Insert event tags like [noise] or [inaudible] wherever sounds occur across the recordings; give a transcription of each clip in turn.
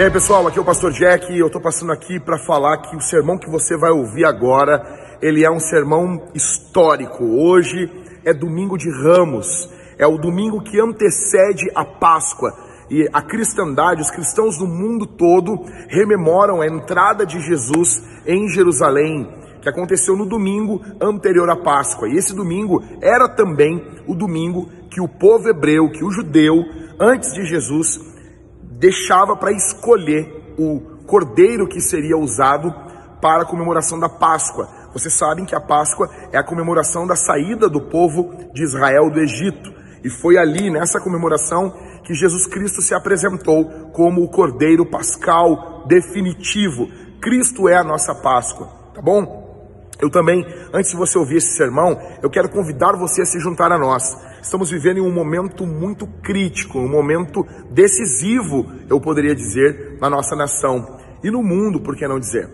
E aí pessoal, aqui é o Pastor Jack e eu estou passando aqui para falar que o sermão que você vai ouvir agora, ele é um sermão histórico. Hoje é domingo de Ramos, é o domingo que antecede a Páscoa. E a cristandade, os cristãos do mundo todo rememoram a entrada de Jesus em Jerusalém, que aconteceu no domingo anterior à Páscoa. E esse domingo era também o domingo que o povo hebreu, que o judeu, antes de Jesus, deixava para escolher o cordeiro que seria usado para a comemoração da Páscoa. Vocês sabem que a Páscoa é a comemoração da saída do povo de Israel do Egito. E foi ali, nessa comemoração, que Jesus Cristo se apresentou como o cordeiro pascal definitivo. Cristo é a nossa Páscoa, tá bom? Eu também, antes de você ouvir esse sermão, eu quero convidar você a se juntar a nós. Estamos vivendo em um momento muito crítico, um momento decisivo, eu poderia dizer, na nossa nação e no mundo, por que não dizer?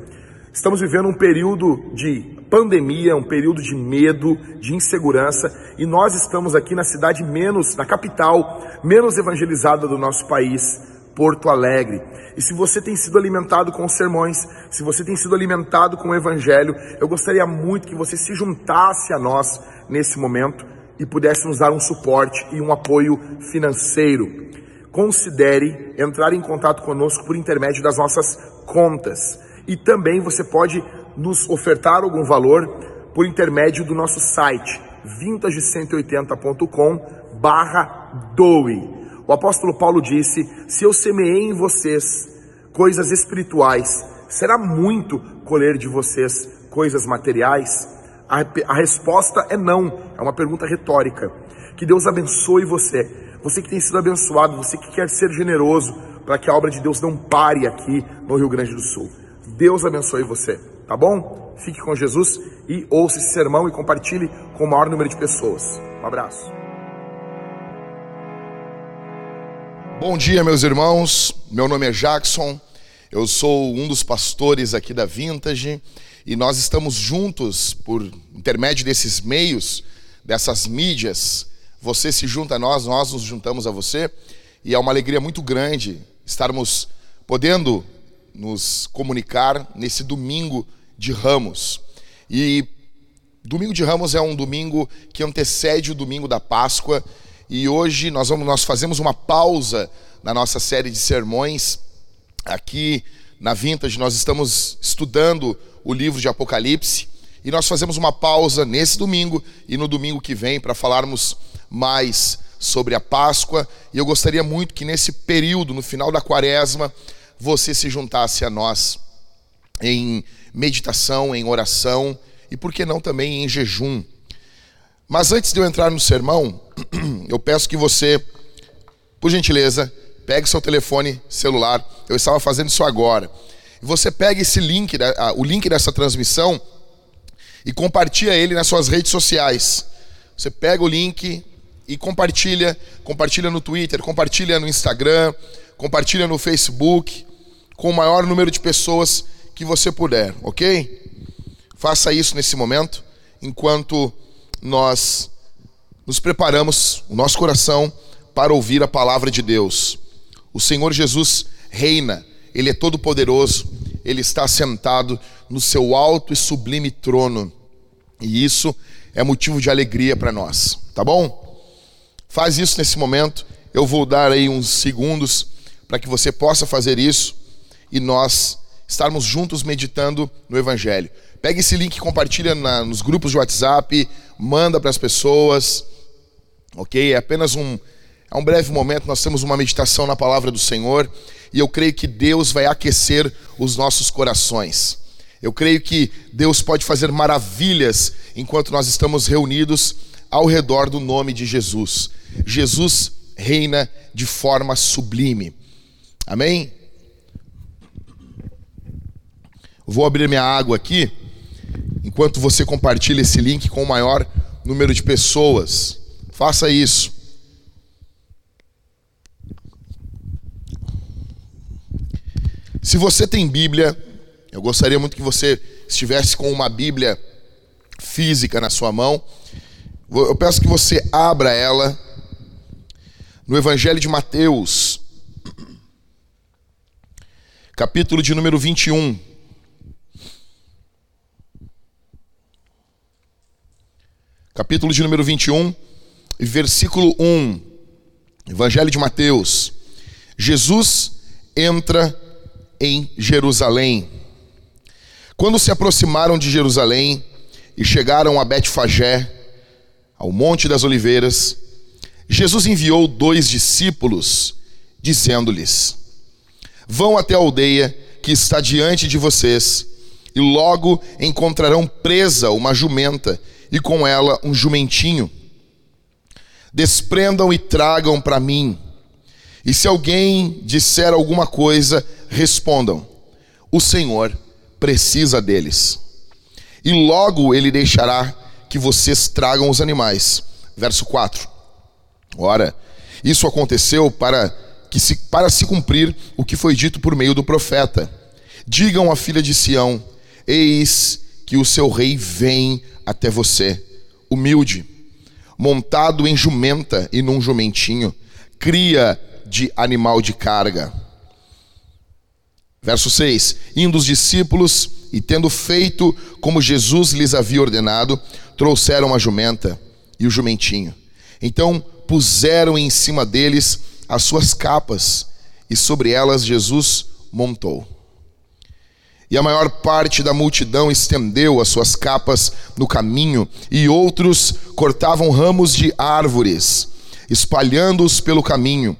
Estamos vivendo um período de pandemia, um período de medo, de insegurança, e nós estamos aqui na cidade menos, na capital, menos evangelizada do nosso país, Porto Alegre. E se você tem sido alimentado com sermões, se você tem sido alimentado com o Evangelho, eu gostaria muito que você se juntasse a nós nesse momento e pudesse nos dar um suporte e um apoio financeiro. Considere entrar em contato conosco por intermédio das nossas contas. E também você pode nos ofertar algum valor por intermédio do nosso site vintage180.com barra doe. O apóstolo Paulo disse: Se eu semeei em vocês coisas espirituais, será muito colher de vocês coisas materiais? A, a resposta é não, é uma pergunta retórica. Que Deus abençoe você, você que tem sido abençoado, você que quer ser generoso, para que a obra de Deus não pare aqui no Rio Grande do Sul. Deus abençoe você, tá bom? Fique com Jesus e ouça esse sermão e compartilhe com o maior número de pessoas. Um abraço. Bom dia, meus irmãos. Meu nome é Jackson. Eu sou um dos pastores aqui da Vintage e nós estamos juntos por intermédio desses meios, dessas mídias. Você se junta a nós, nós nos juntamos a você e é uma alegria muito grande estarmos podendo nos comunicar nesse domingo de Ramos. E domingo de Ramos é um domingo que antecede o domingo da Páscoa e hoje nós vamos nós fazemos uma pausa na nossa série de sermões aqui na Vintage. Nós estamos estudando o livro de Apocalipse e nós fazemos uma pausa nesse domingo e no domingo que vem para falarmos mais sobre a Páscoa. E eu gostaria muito que nesse período, no final da quaresma, você se juntasse a nós em meditação, em oração e, por que não, também em jejum. Mas antes de eu entrar no sermão, [clears throat] eu peço que você, por gentileza, pegue seu telefone celular. Eu estava fazendo isso agora. Você pega esse link, o link dessa transmissão e compartilha ele nas suas redes sociais. Você pega o link e compartilha, compartilha no Twitter, compartilha no Instagram, compartilha no Facebook, com o maior número de pessoas que você puder, ok? Faça isso nesse momento, enquanto nós nos preparamos, o nosso coração, para ouvir a palavra de Deus. O Senhor Jesus reina, Ele é todo-poderoso, Ele está sentado no seu alto e sublime trono, e isso é motivo de alegria para nós, tá bom? Faz isso nesse momento, eu vou dar aí uns segundos para que você possa fazer isso e nós estarmos juntos meditando no Evangelho. Pega esse link, compartilha na, nos grupos de WhatsApp, manda para as pessoas, ok? É apenas um, é um breve momento, nós temos uma meditação na palavra do Senhor e eu creio que Deus vai aquecer os nossos corações. Eu creio que Deus pode fazer maravilhas enquanto nós estamos reunidos ao redor do nome de Jesus. Jesus reina de forma sublime. Amém? Vou abrir minha água aqui enquanto você compartilha esse link com o maior número de pessoas. Faça isso. Se você tem Bíblia, eu gostaria muito que você estivesse com uma Bíblia física na sua mão. Eu peço que você abra ela no Evangelho de Mateus, capítulo de número 21. Capítulo de número 21, versículo 1. Evangelho de Mateus. Jesus entra em Jerusalém. Quando se aproximaram de Jerusalém e chegaram a Betfagé, ao Monte das Oliveiras, Jesus enviou dois discípulos, dizendo-lhes: Vão até a aldeia que está diante de vocês, e logo encontrarão presa uma jumenta e com ela um jumentinho. Desprendam e tragam para mim. E se alguém disser alguma coisa, respondam: O Senhor precisa deles. E logo ele deixará que vocês tragam os animais. Verso 4. Ora, isso aconteceu para que se para se cumprir o que foi dito por meio do profeta. Digam à filha de Sião: Eis que o seu rei vem até você, humilde, montado em jumenta e num jumentinho, cria de animal de carga. Verso 6: Indo os discípulos e tendo feito como Jesus lhes havia ordenado, trouxeram a jumenta e o jumentinho. Então puseram em cima deles as suas capas, e sobre elas Jesus montou. E a maior parte da multidão estendeu as suas capas no caminho, e outros cortavam ramos de árvores, espalhando-os pelo caminho.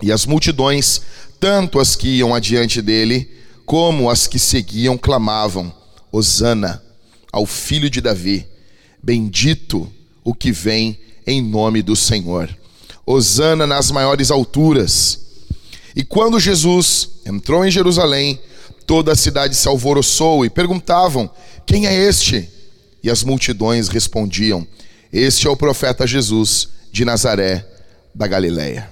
E as multidões, tanto as que iam adiante dele, como as que seguiam, clamavam: Hosana ao filho de Davi, bendito o que vem em nome do Senhor. Hosana nas maiores alturas. E quando Jesus entrou em Jerusalém, Toda a cidade se alvoroçou e perguntavam: Quem é este? E as multidões respondiam: Este é o profeta Jesus de Nazaré, da Galileia.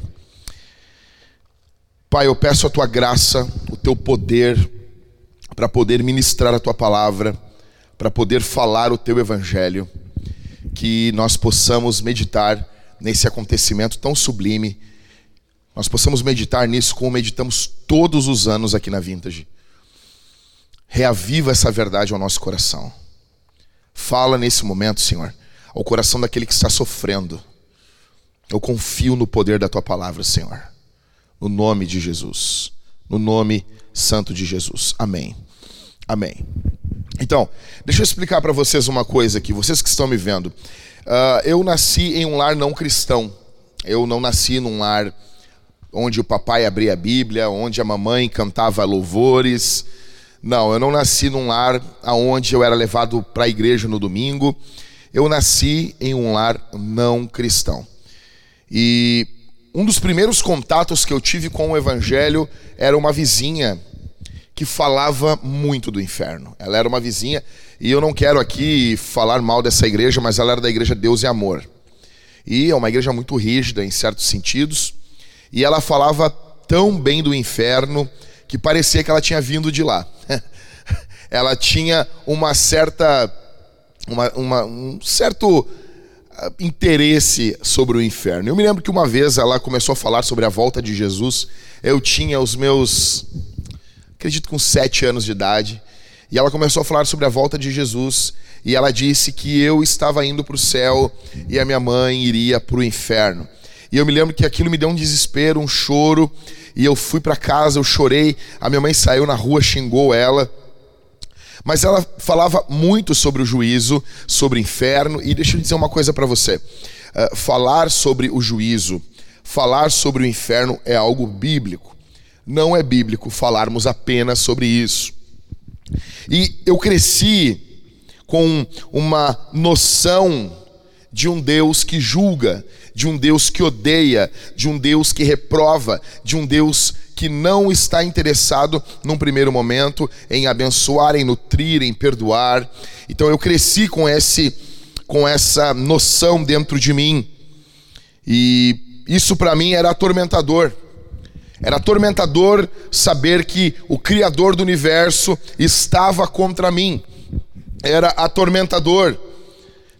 Pai, eu peço a tua graça, o teu poder, para poder ministrar a tua palavra, para poder falar o teu evangelho, que nós possamos meditar nesse acontecimento tão sublime, nós possamos meditar nisso como meditamos todos os anos aqui na Vintage Reaviva essa verdade ao nosso coração. Fala nesse momento, Senhor, ao coração daquele que está sofrendo. Eu confio no poder da tua palavra, Senhor. No nome de Jesus. No nome santo de Jesus. Amém. Amém. Então, deixa eu explicar para vocês uma coisa aqui, vocês que estão me vendo. Uh, eu nasci em um lar não cristão. Eu não nasci num lar onde o papai abria a Bíblia, onde a mamãe cantava louvores, não, eu não nasci num lar onde eu era levado para a igreja no domingo. Eu nasci em um lar não cristão. E um dos primeiros contatos que eu tive com o evangelho era uma vizinha que falava muito do inferno. Ela era uma vizinha, e eu não quero aqui falar mal dessa igreja, mas ela era da igreja Deus e Amor. E é uma igreja muito rígida em certos sentidos, e ela falava tão bem do inferno que parecia que ela tinha vindo de lá. [laughs] ela tinha uma certa, uma, uma, um certo ah, interesse sobre o inferno. Eu me lembro que uma vez ela começou a falar sobre a volta de Jesus. Eu tinha os meus, acredito com sete anos de idade, e ela começou a falar sobre a volta de Jesus. E ela disse que eu estava indo para o céu e a minha mãe iria para o inferno. E eu me lembro que aquilo me deu um desespero, um choro e eu fui para casa, eu chorei, a minha mãe saiu na rua, xingou ela. Mas ela falava muito sobre o juízo, sobre o inferno, e deixa eu dizer uma coisa para você: uh, falar sobre o juízo, falar sobre o inferno é algo bíblico. Não é bíblico falarmos apenas sobre isso. E eu cresci com uma noção de um Deus que julga, de um Deus que odeia, de um Deus que reprova, de um Deus que não está interessado num primeiro momento em abençoar, em nutrir, em perdoar. Então eu cresci com esse com essa noção dentro de mim. E isso para mim era atormentador. Era atormentador saber que o criador do universo estava contra mim. Era atormentador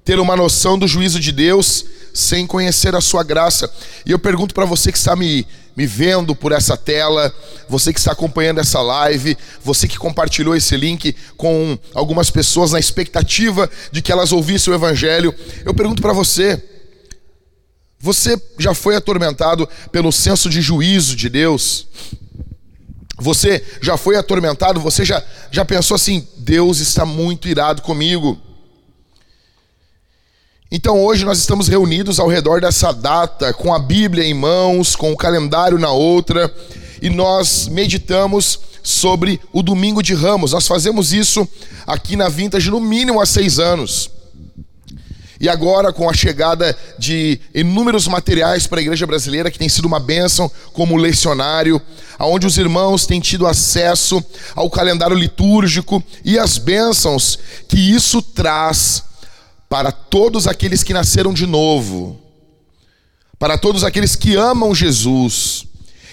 ter uma noção do juízo de Deus sem conhecer a sua graça. E eu pergunto para você que está me, me vendo por essa tela, você que está acompanhando essa live, você que compartilhou esse link com algumas pessoas na expectativa de que elas ouvissem o Evangelho, eu pergunto para você: você já foi atormentado pelo senso de juízo de Deus? Você já foi atormentado? Você já, já pensou assim: Deus está muito irado comigo? Então hoje nós estamos reunidos ao redor dessa data, com a Bíblia em mãos, com o calendário na outra, e nós meditamos sobre o Domingo de Ramos. Nós fazemos isso aqui na Vintage no mínimo há seis anos. E agora, com a chegada de inúmeros materiais para a igreja brasileira, que tem sido uma bênção, como o lecionário, onde os irmãos têm tido acesso ao calendário litúrgico e as bênçãos que isso traz para todos aqueles que nasceram de novo, para todos aqueles que amam Jesus,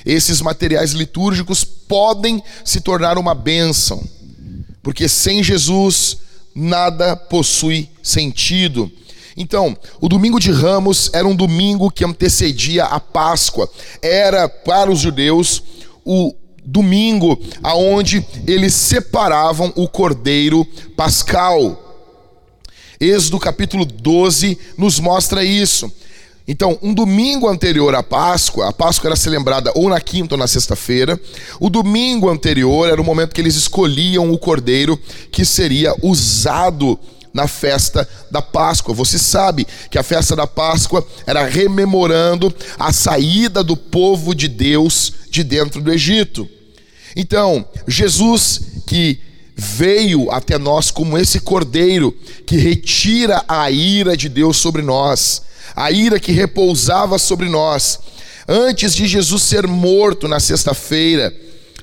esses materiais litúrgicos podem se tornar uma bênção, porque sem Jesus nada possui sentido. Então, o domingo de Ramos era um domingo que antecedia a Páscoa, era para os judeus o domingo aonde eles separavam o cordeiro pascal. Êxodo capítulo 12 nos mostra isso. Então, um domingo anterior à Páscoa, a Páscoa era celebrada ou na quinta ou na sexta-feira. O domingo anterior era o momento que eles escolhiam o cordeiro que seria usado na festa da Páscoa. Você sabe que a festa da Páscoa era rememorando a saída do povo de Deus de dentro do Egito. Então, Jesus que veio até nós como esse cordeiro que retira a ira de Deus sobre nós, a ira que repousava sobre nós. Antes de Jesus ser morto na sexta-feira,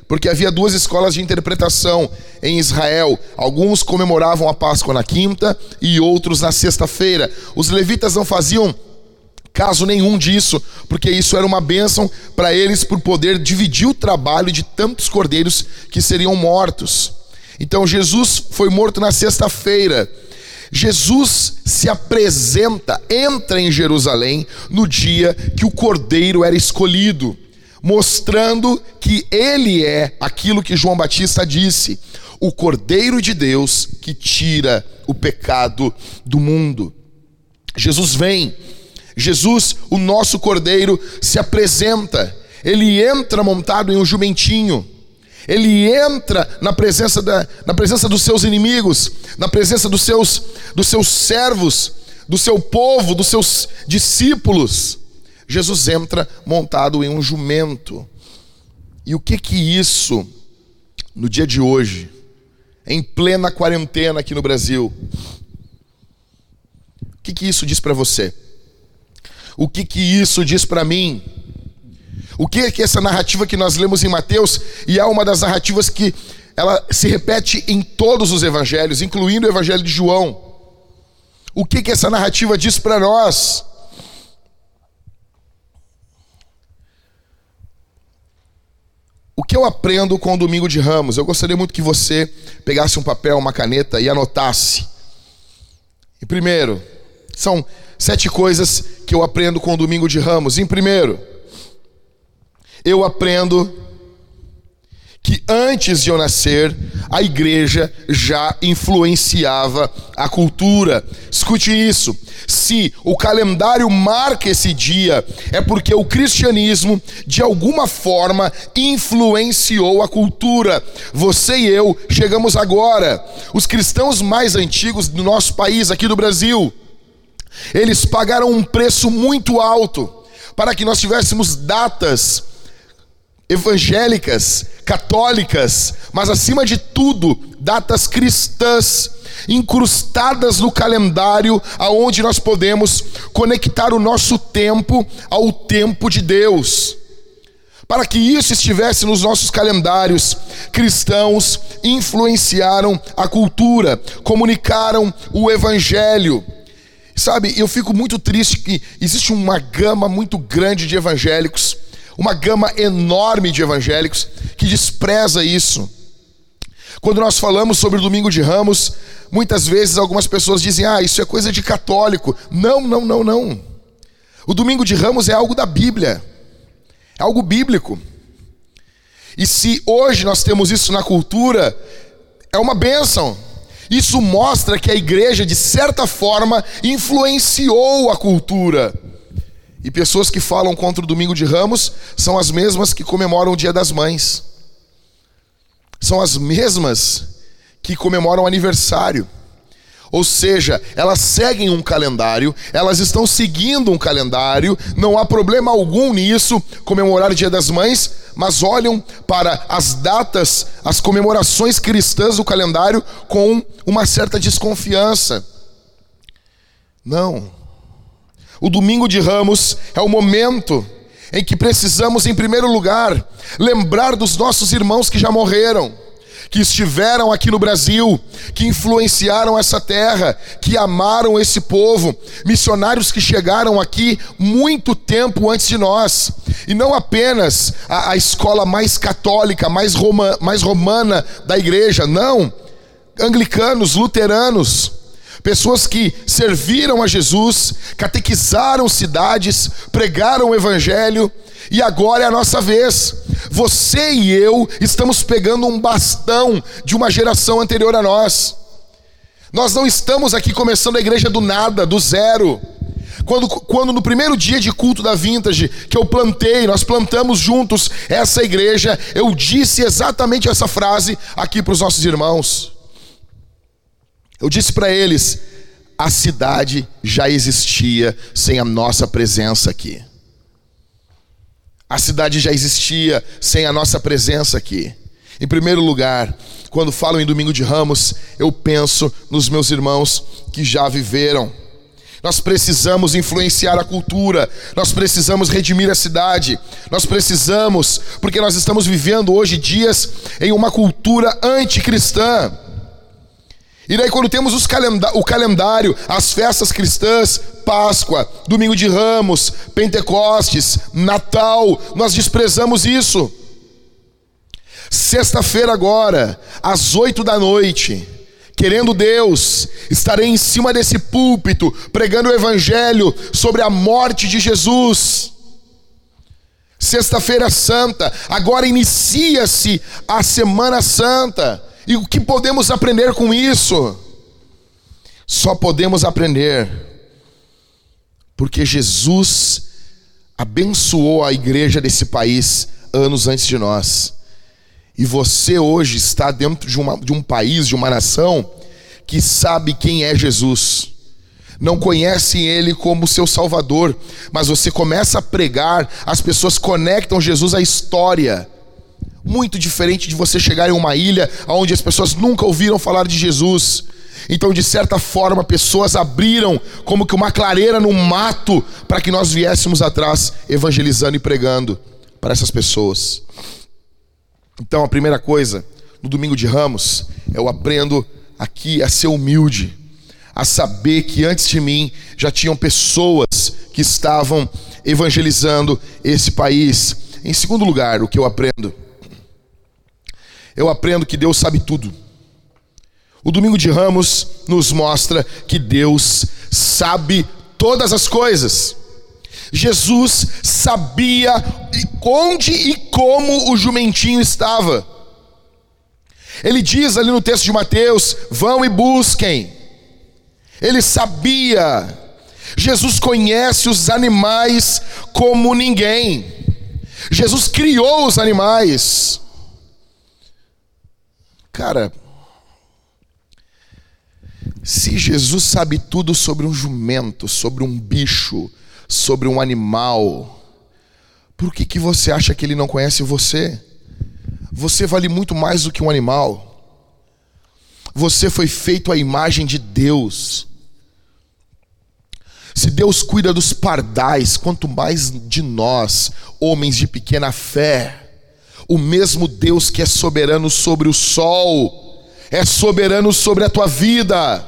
porque havia duas escolas de interpretação em Israel. Alguns comemoravam a Páscoa na quinta e outros na sexta-feira. Os levitas não faziam caso nenhum disso, porque isso era uma bênção para eles por poder dividir o trabalho de tantos cordeiros que seriam mortos. Então Jesus foi morto na sexta-feira. Jesus se apresenta, entra em Jerusalém no dia que o cordeiro era escolhido, mostrando que ele é aquilo que João Batista disse: o cordeiro de Deus que tira o pecado do mundo. Jesus vem, Jesus, o nosso cordeiro, se apresenta, ele entra montado em um jumentinho. Ele entra na presença, da, na presença dos seus inimigos, na presença dos seus, dos seus servos, do seu povo, dos seus discípulos. Jesus entra montado em um jumento. E o que que isso, no dia de hoje, em plena quarentena aqui no Brasil, o que que isso diz para você? O que que isso diz para mim? O que é que essa narrativa que nós lemos em Mateus, e é uma das narrativas que ela se repete em todos os evangelhos, incluindo o evangelho de João. O que que essa narrativa diz para nós? O que eu aprendo com o domingo de Ramos? Eu gostaria muito que você pegasse um papel, uma caneta e anotasse. E primeiro, são sete coisas que eu aprendo com o domingo de Ramos. Em primeiro, eu aprendo que antes de eu nascer, a igreja já influenciava a cultura. Escute isso. Se o calendário marca esse dia, é porque o cristianismo, de alguma forma, influenciou a cultura. Você e eu chegamos agora. Os cristãos mais antigos do nosso país, aqui do Brasil, eles pagaram um preço muito alto para que nós tivéssemos datas evangélicas, católicas, mas acima de tudo, datas cristãs incrustadas no calendário aonde nós podemos conectar o nosso tempo ao tempo de Deus. Para que isso estivesse nos nossos calendários, cristãos influenciaram a cultura, comunicaram o evangelho. Sabe, eu fico muito triste que existe uma gama muito grande de evangélicos uma gama enorme de evangélicos que despreza isso. Quando nós falamos sobre o domingo de ramos, muitas vezes algumas pessoas dizem: ah, isso é coisa de católico. Não, não, não, não. O domingo de ramos é algo da Bíblia. É algo bíblico. E se hoje nós temos isso na cultura, é uma bênção. Isso mostra que a igreja, de certa forma, influenciou a cultura. E pessoas que falam contra o domingo de ramos são as mesmas que comemoram o dia das mães. São as mesmas que comemoram o aniversário. Ou seja, elas seguem um calendário, elas estão seguindo um calendário, não há problema algum nisso, comemorar o Dia das Mães, mas olham para as datas, as comemorações cristãs do calendário com uma certa desconfiança. Não. O domingo de Ramos é o momento em que precisamos, em primeiro lugar, lembrar dos nossos irmãos que já morreram que estiveram aqui no Brasil, que influenciaram essa terra, que amaram esse povo, missionários que chegaram aqui muito tempo antes de nós, e não apenas a, a escola mais católica, mais, roma, mais romana da igreja, não, anglicanos, luteranos, pessoas que serviram a Jesus, catequizaram cidades, pregaram o evangelho, e agora é a nossa vez. Você e eu estamos pegando um bastão de uma geração anterior a nós. Nós não estamos aqui começando a igreja do nada, do zero. Quando, quando no primeiro dia de culto da Vintage, que eu plantei, nós plantamos juntos essa igreja, eu disse exatamente essa frase aqui para os nossos irmãos. Eu disse para eles: a cidade já existia sem a nossa presença aqui. A cidade já existia sem a nossa presença aqui. Em primeiro lugar, quando falo em Domingo de Ramos, eu penso nos meus irmãos que já viveram. Nós precisamos influenciar a cultura, nós precisamos redimir a cidade, nós precisamos, porque nós estamos vivendo hoje dias em uma cultura anticristã. E daí, quando temos o calendário, as festas cristãs, Páscoa, Domingo de Ramos, Pentecostes, Natal, nós desprezamos isso. Sexta-feira, agora, às oito da noite, querendo Deus, estarei em cima desse púlpito, pregando o Evangelho sobre a morte de Jesus. Sexta-feira Santa, agora inicia-se a Semana Santa. E o que podemos aprender com isso? Só podemos aprender porque Jesus abençoou a igreja desse país anos antes de nós. E você hoje está dentro de, uma, de um país, de uma nação, que sabe quem é Jesus. Não conhecem Ele como seu Salvador, mas você começa a pregar, as pessoas conectam Jesus à história muito diferente de você chegar em uma ilha onde as pessoas nunca ouviram falar de Jesus. Então, de certa forma, pessoas abriram como que uma clareira no mato para que nós viéssemos atrás evangelizando e pregando para essas pessoas. Então, a primeira coisa, no domingo de Ramos, eu aprendo aqui a ser humilde, a saber que antes de mim já tinham pessoas que estavam evangelizando esse país. Em segundo lugar, o que eu aprendo eu aprendo que Deus sabe tudo. O domingo de Ramos nos mostra que Deus sabe todas as coisas. Jesus sabia onde e como o jumentinho estava. Ele diz ali no texto de Mateus: vão e busquem. Ele sabia. Jesus conhece os animais como ninguém. Jesus criou os animais. Cara, se Jesus sabe tudo sobre um jumento, sobre um bicho, sobre um animal, por que, que você acha que ele não conhece você? Você vale muito mais do que um animal. Você foi feito à imagem de Deus. Se Deus cuida dos pardais, quanto mais de nós, homens de pequena fé o mesmo Deus que é soberano sobre o sol, é soberano sobre a tua vida.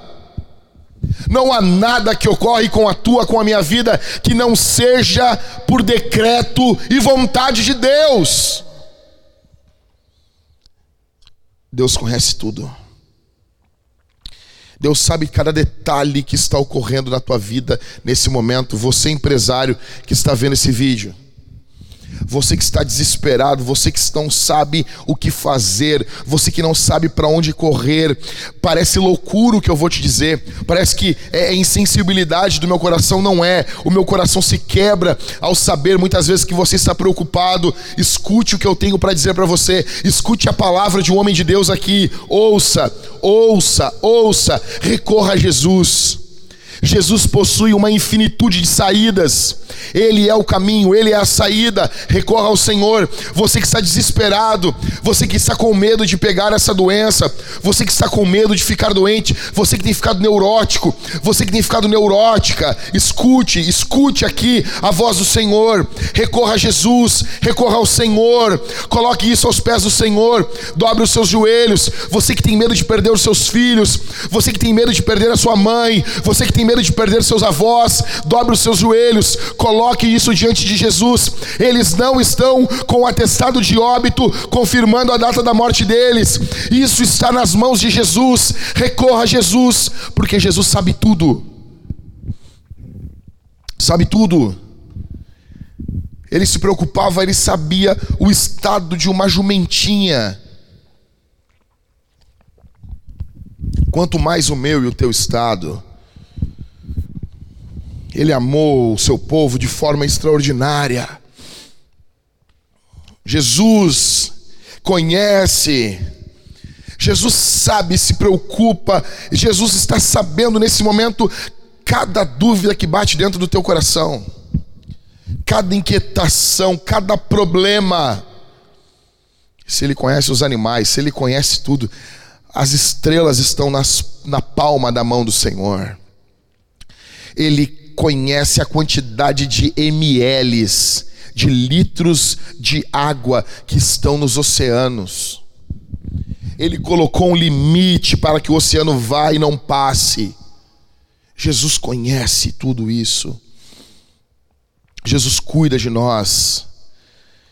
Não há nada que ocorre com a tua, com a minha vida, que não seja por decreto e vontade de Deus. Deus conhece tudo. Deus sabe cada detalhe que está ocorrendo na tua vida nesse momento. Você, empresário que está vendo esse vídeo, Você que está desesperado, você que não sabe o que fazer, você que não sabe para onde correr, parece loucura o que eu vou te dizer, parece que é, é insensibilidade do meu coração, não é. O meu coração se quebra ao saber muitas vezes que você está preocupado. Escute o que eu tenho para dizer para você, escute a palavra de um homem de Deus aqui, ouça, ouça, ouça, recorra a Jesus. Jesus possui uma infinitude de saídas. Ele é o caminho, ele é a saída. Recorra ao Senhor. Você que está desesperado, você que está com medo de pegar essa doença, você que está com medo de ficar doente, você que tem ficado neurótico, você que tem ficado neurótica, escute, escute aqui a voz do Senhor. Recorra a Jesus, recorra ao Senhor. Coloque isso aos pés do Senhor. Dobre os seus joelhos. Você que tem medo de perder os seus filhos, você que tem medo de perder a sua mãe, você que tem medo de perder seus avós, dobre os seus joelhos, coloque isso diante de Jesus. Eles não estão com o atestado de óbito confirmando a data da morte deles. Isso está nas mãos de Jesus. Recorra a Jesus, porque Jesus sabe tudo. Sabe tudo. Ele se preocupava, ele sabia o estado de uma jumentinha. Quanto mais o meu e o teu estado. Ele amou o seu povo de forma extraordinária. Jesus conhece, Jesus sabe, se preocupa, Jesus está sabendo nesse momento cada dúvida que bate dentro do teu coração, cada inquietação, cada problema. Se Ele conhece os animais, se Ele conhece tudo, as estrelas estão nas, na palma da mão do Senhor. Ele conhece a quantidade de mLs, de litros de água que estão nos oceanos. Ele colocou um limite para que o oceano vá e não passe. Jesus conhece tudo isso. Jesus cuida de nós.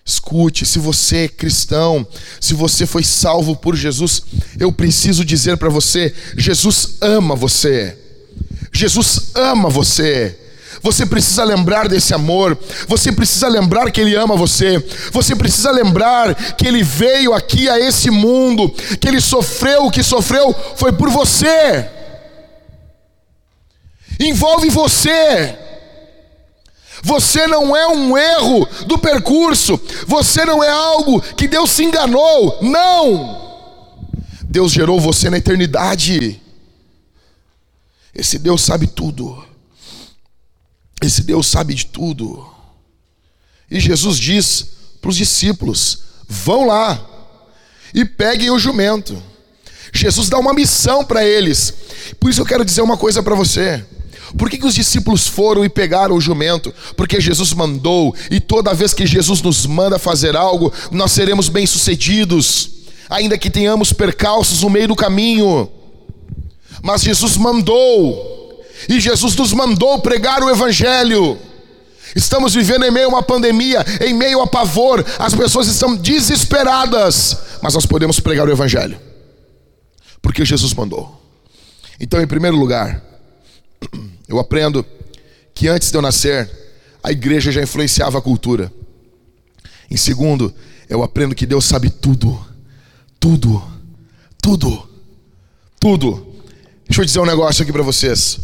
Escute, se você é cristão, se você foi salvo por Jesus, eu preciso dizer para você: Jesus ama você. Jesus ama você. Você precisa lembrar desse amor. Você precisa lembrar que Ele ama você. Você precisa lembrar que Ele veio aqui a esse mundo. Que Ele sofreu o que sofreu foi por você. Envolve você. Você não é um erro do percurso. Você não é algo que Deus se enganou. Não. Deus gerou você na eternidade. Esse Deus sabe tudo. Esse Deus sabe de tudo. E Jesus diz para os discípulos: vão lá e peguem o jumento. Jesus dá uma missão para eles. Por isso eu quero dizer uma coisa para você. Por que, que os discípulos foram e pegaram o jumento? Porque Jesus mandou, e toda vez que Jesus nos manda fazer algo, nós seremos bem-sucedidos, ainda que tenhamos percalços no meio do caminho mas Jesus mandou, e Jesus nos mandou pregar o Evangelho. Estamos vivendo em meio a uma pandemia, em meio a pavor, as pessoas estão desesperadas, mas nós podemos pregar o Evangelho, porque Jesus mandou. Então, em primeiro lugar, [clears throat] eu aprendo que antes de eu nascer, a igreja já influenciava a cultura. Em segundo, eu aprendo que Deus sabe tudo, tudo, tudo, tudo. Deixa eu dizer um negócio aqui para vocês.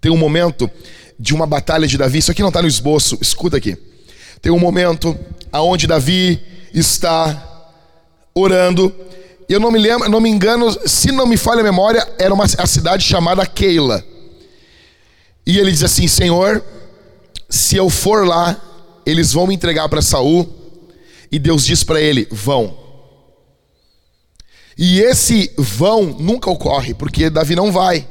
Tem um momento de uma batalha de Davi, isso aqui não está no esboço, escuta aqui. Tem um momento aonde Davi está orando. Eu não me lembro, não me engano, se não me falha a memória, era uma a cidade chamada Keila. E ele diz assim: Senhor, se eu for lá, eles vão me entregar para Saul. E Deus diz para ele: Vão. E esse vão nunca ocorre, porque Davi não vai.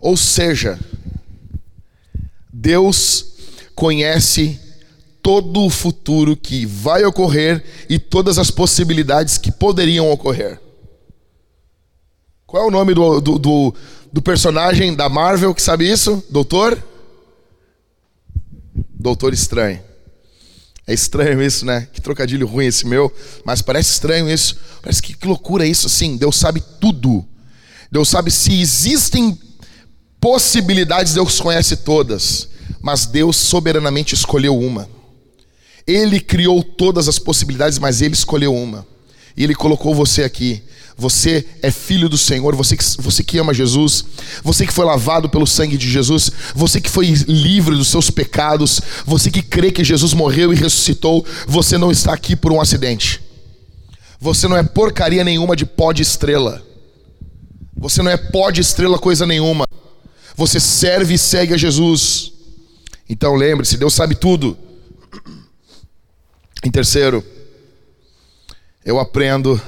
Ou seja, Deus conhece todo o futuro que vai ocorrer e todas as possibilidades que poderiam ocorrer. Qual é o nome do, do, do, do personagem da Marvel que sabe isso? Doutor? Doutor Estranho. É estranho isso, né? Que trocadilho ruim esse meu, mas parece estranho isso. Parece que, que loucura isso assim. Deus sabe tudo. Deus sabe se existem possibilidades, Deus conhece todas, mas Deus soberanamente escolheu uma. Ele criou todas as possibilidades, mas ele escolheu uma. E ele colocou você aqui. Você é filho do Senhor, você que, você que ama Jesus, você que foi lavado pelo sangue de Jesus, você que foi livre dos seus pecados, você que crê que Jesus morreu e ressuscitou, você não está aqui por um acidente. Você não é porcaria nenhuma de pó de estrela. Você não é pó de estrela coisa nenhuma. Você serve e segue a Jesus. Então lembre-se, Deus sabe tudo. Em terceiro, eu aprendo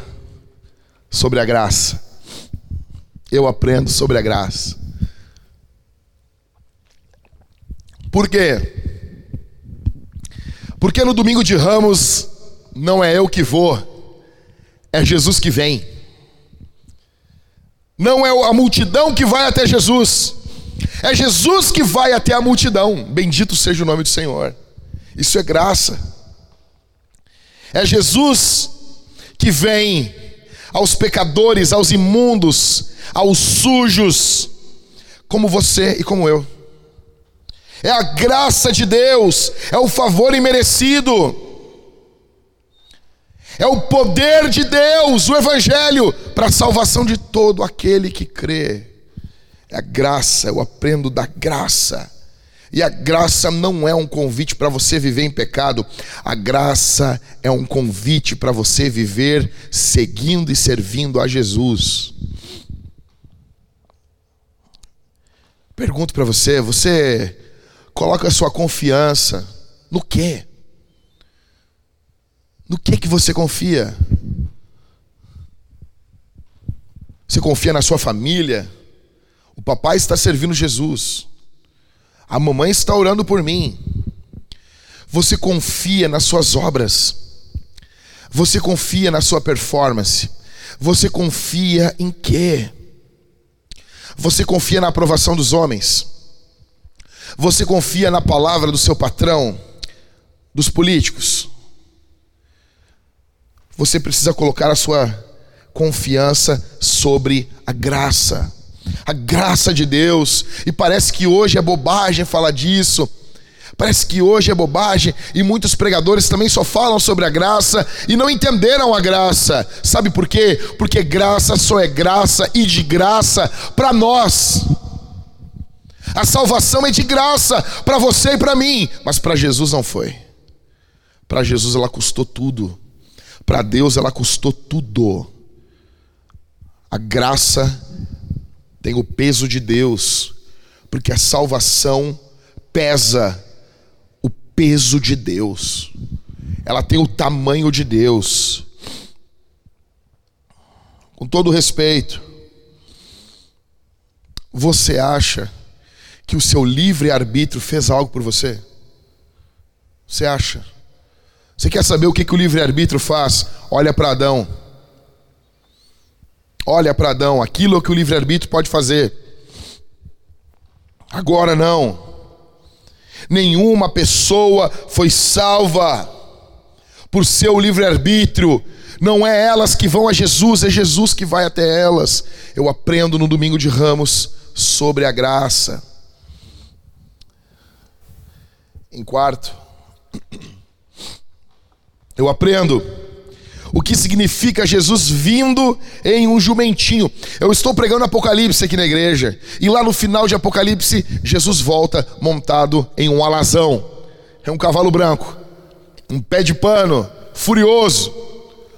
sobre a graça. Eu aprendo sobre a graça. Por quê? Porque no domingo de ramos não é eu que vou, é Jesus que vem. Não é a multidão que vai até Jesus, é Jesus que vai até a multidão. Bendito seja o nome do Senhor. Isso é graça. É Jesus que vem aos pecadores, aos imundos, aos sujos, como você e como eu. É a graça de Deus, é o favor imerecido é o poder de Deus, o Evangelho, para a salvação de todo aquele que crê. É a graça, eu aprendo da graça. E a graça não é um convite para você viver em pecado, a graça é um convite para você viver seguindo e servindo a Jesus. Pergunto para você: você coloca a sua confiança no quê? No que que você confia? Você confia na sua família? O papai está servindo Jesus. A mamãe está orando por mim. Você confia nas suas obras. Você confia na sua performance. Você confia em quê? Você confia na aprovação dos homens. Você confia na palavra do seu patrão, dos políticos você precisa colocar a sua confiança sobre a graça. A graça de Deus. E parece que hoje é bobagem falar disso. Parece que hoje é bobagem e muitos pregadores também só falam sobre a graça e não entenderam a graça. Sabe por quê? Porque graça só é graça e de graça para nós. A salvação é de graça para você e para mim, mas para Jesus não foi. Para Jesus ela custou tudo. Para Deus ela custou tudo. A graça tem o peso de Deus, porque a salvação pesa o peso de Deus. Ela tem o tamanho de Deus. Com todo respeito, você acha que o seu livre arbítrio fez algo por você? Você acha? Você quer saber o que, que o livre-arbítrio faz? Olha para Adão. Olha para Adão, aquilo que o livre-arbítrio pode fazer. Agora não. Nenhuma pessoa foi salva por seu livre-arbítrio. Não é elas que vão a Jesus, é Jesus que vai até elas. Eu aprendo no domingo de ramos sobre a graça. Em quarto, eu aprendo o que significa Jesus vindo em um jumentinho. Eu estou pregando Apocalipse aqui na igreja, e lá no final de Apocalipse, Jesus volta montado em um alazão. É um cavalo branco, um pé de pano, furioso,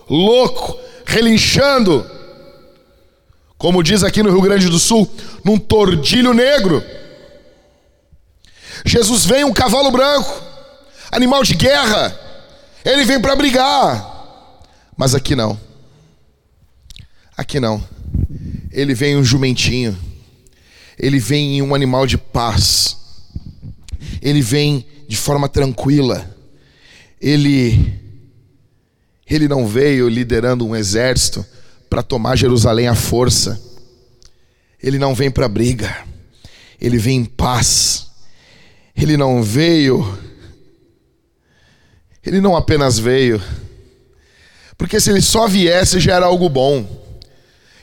louco, relinchando. Como diz aqui no Rio Grande do Sul, num tordilho negro. Jesus vem um cavalo branco, animal de guerra ele vem para brigar. Mas aqui não. Aqui não. Ele vem um jumentinho. Ele vem em um animal de paz. Ele vem de forma tranquila. Ele ele não veio liderando um exército para tomar Jerusalém à força. Ele não vem para briga. Ele vem em paz. Ele não veio ele não apenas veio, porque se ele só viesse já era algo bom.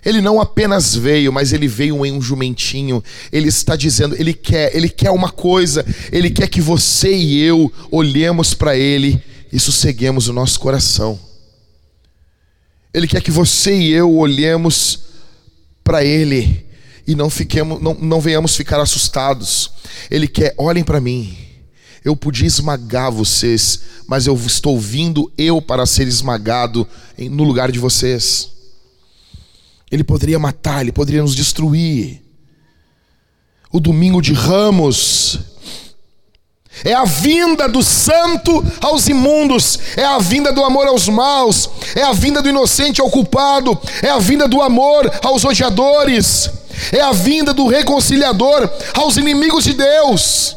Ele não apenas veio, mas ele veio em um jumentinho. Ele está dizendo, ele quer, ele quer uma coisa, ele quer que você e eu olhemos para ele e sosseguemos o nosso coração. Ele quer que você e eu olhemos para Ele e não, fiquemos, não, não venhamos ficar assustados. Ele quer, olhem para mim. Eu podia esmagar vocês, mas eu estou vindo eu para ser esmagado no lugar de vocês. Ele poderia matar, ele poderia nos destruir. O domingo de ramos é a vinda do santo aos imundos, é a vinda do amor aos maus, é a vinda do inocente ao culpado, é a vinda do amor aos odiadores, é a vinda do reconciliador aos inimigos de Deus.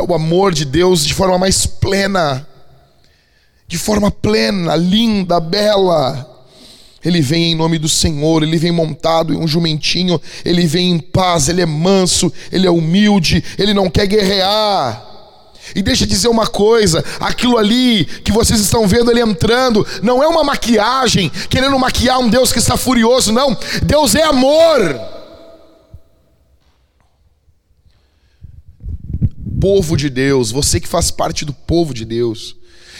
É o amor de Deus de forma mais plena, de forma plena, linda, bela. Ele vem em nome do Senhor, ele vem montado em um jumentinho, ele vem em paz, ele é manso, ele é humilde, ele não quer guerrear. E deixa eu dizer uma coisa: aquilo ali que vocês estão vendo ele entrando, não é uma maquiagem, querendo maquiar um Deus que está furioso, não. Deus é amor. Povo de Deus, você que faz parte do povo de Deus,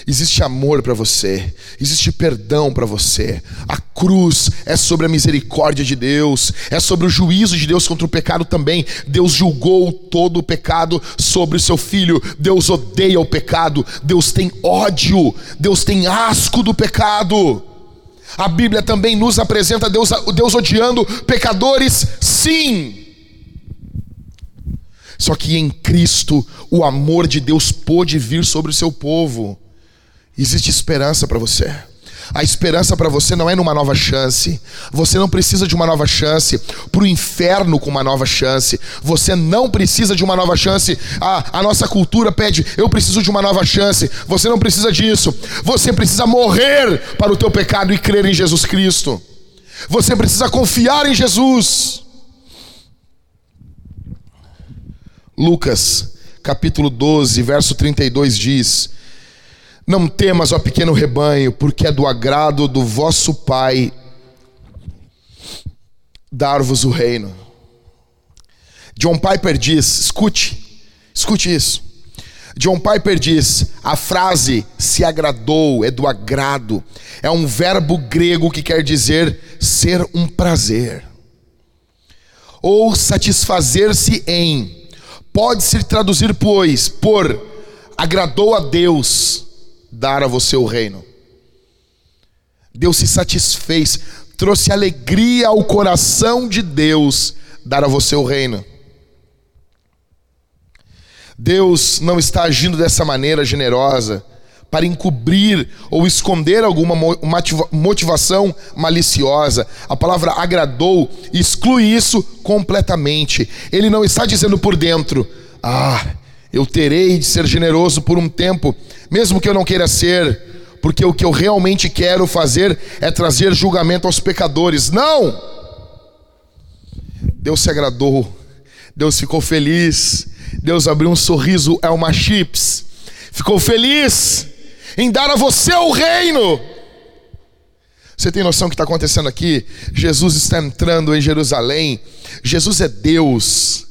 Existe amor para você, existe perdão para você. A cruz é sobre a misericórdia de Deus, é sobre o juízo de Deus contra o pecado também. Deus julgou todo o pecado sobre o seu filho. Deus odeia o pecado, Deus tem ódio, Deus tem asco do pecado. A Bíblia também nos apresenta Deus, Deus odiando pecadores, sim. Só que em Cristo o amor de Deus pôde vir sobre o seu povo. Existe esperança para você. A esperança para você não é numa nova chance. Você não precisa de uma nova chance para o inferno com uma nova chance. Você não precisa de uma nova chance. Ah, a nossa cultura pede, eu preciso de uma nova chance. Você não precisa disso. Você precisa morrer para o teu pecado e crer em Jesus Cristo. Você precisa confiar em Jesus. Lucas, capítulo 12, verso 32 diz: não temas, ó pequeno rebanho, porque é do agrado do vosso Pai dar-vos o reino. John Piper diz: escute, escute isso. John Piper diz: a frase se agradou é do agrado, é um verbo grego que quer dizer ser um prazer, ou satisfazer-se em. Pode se traduzir, pois, por agradou a Deus dar a você o reino. Deus se satisfez, trouxe alegria ao coração de Deus dar a você o reino. Deus não está agindo dessa maneira generosa para encobrir ou esconder alguma motivação maliciosa. A palavra agradou exclui isso completamente. Ele não está dizendo por dentro: "Ah, eu terei de ser generoso por um tempo, mesmo que eu não queira ser, porque o que eu realmente quero fazer é trazer julgamento aos pecadores. Não! Deus se agradou, Deus ficou feliz, Deus abriu um sorriso, é uma chips, ficou feliz em dar a você o reino. Você tem noção do que está acontecendo aqui? Jesus está entrando em Jerusalém, Jesus é Deus.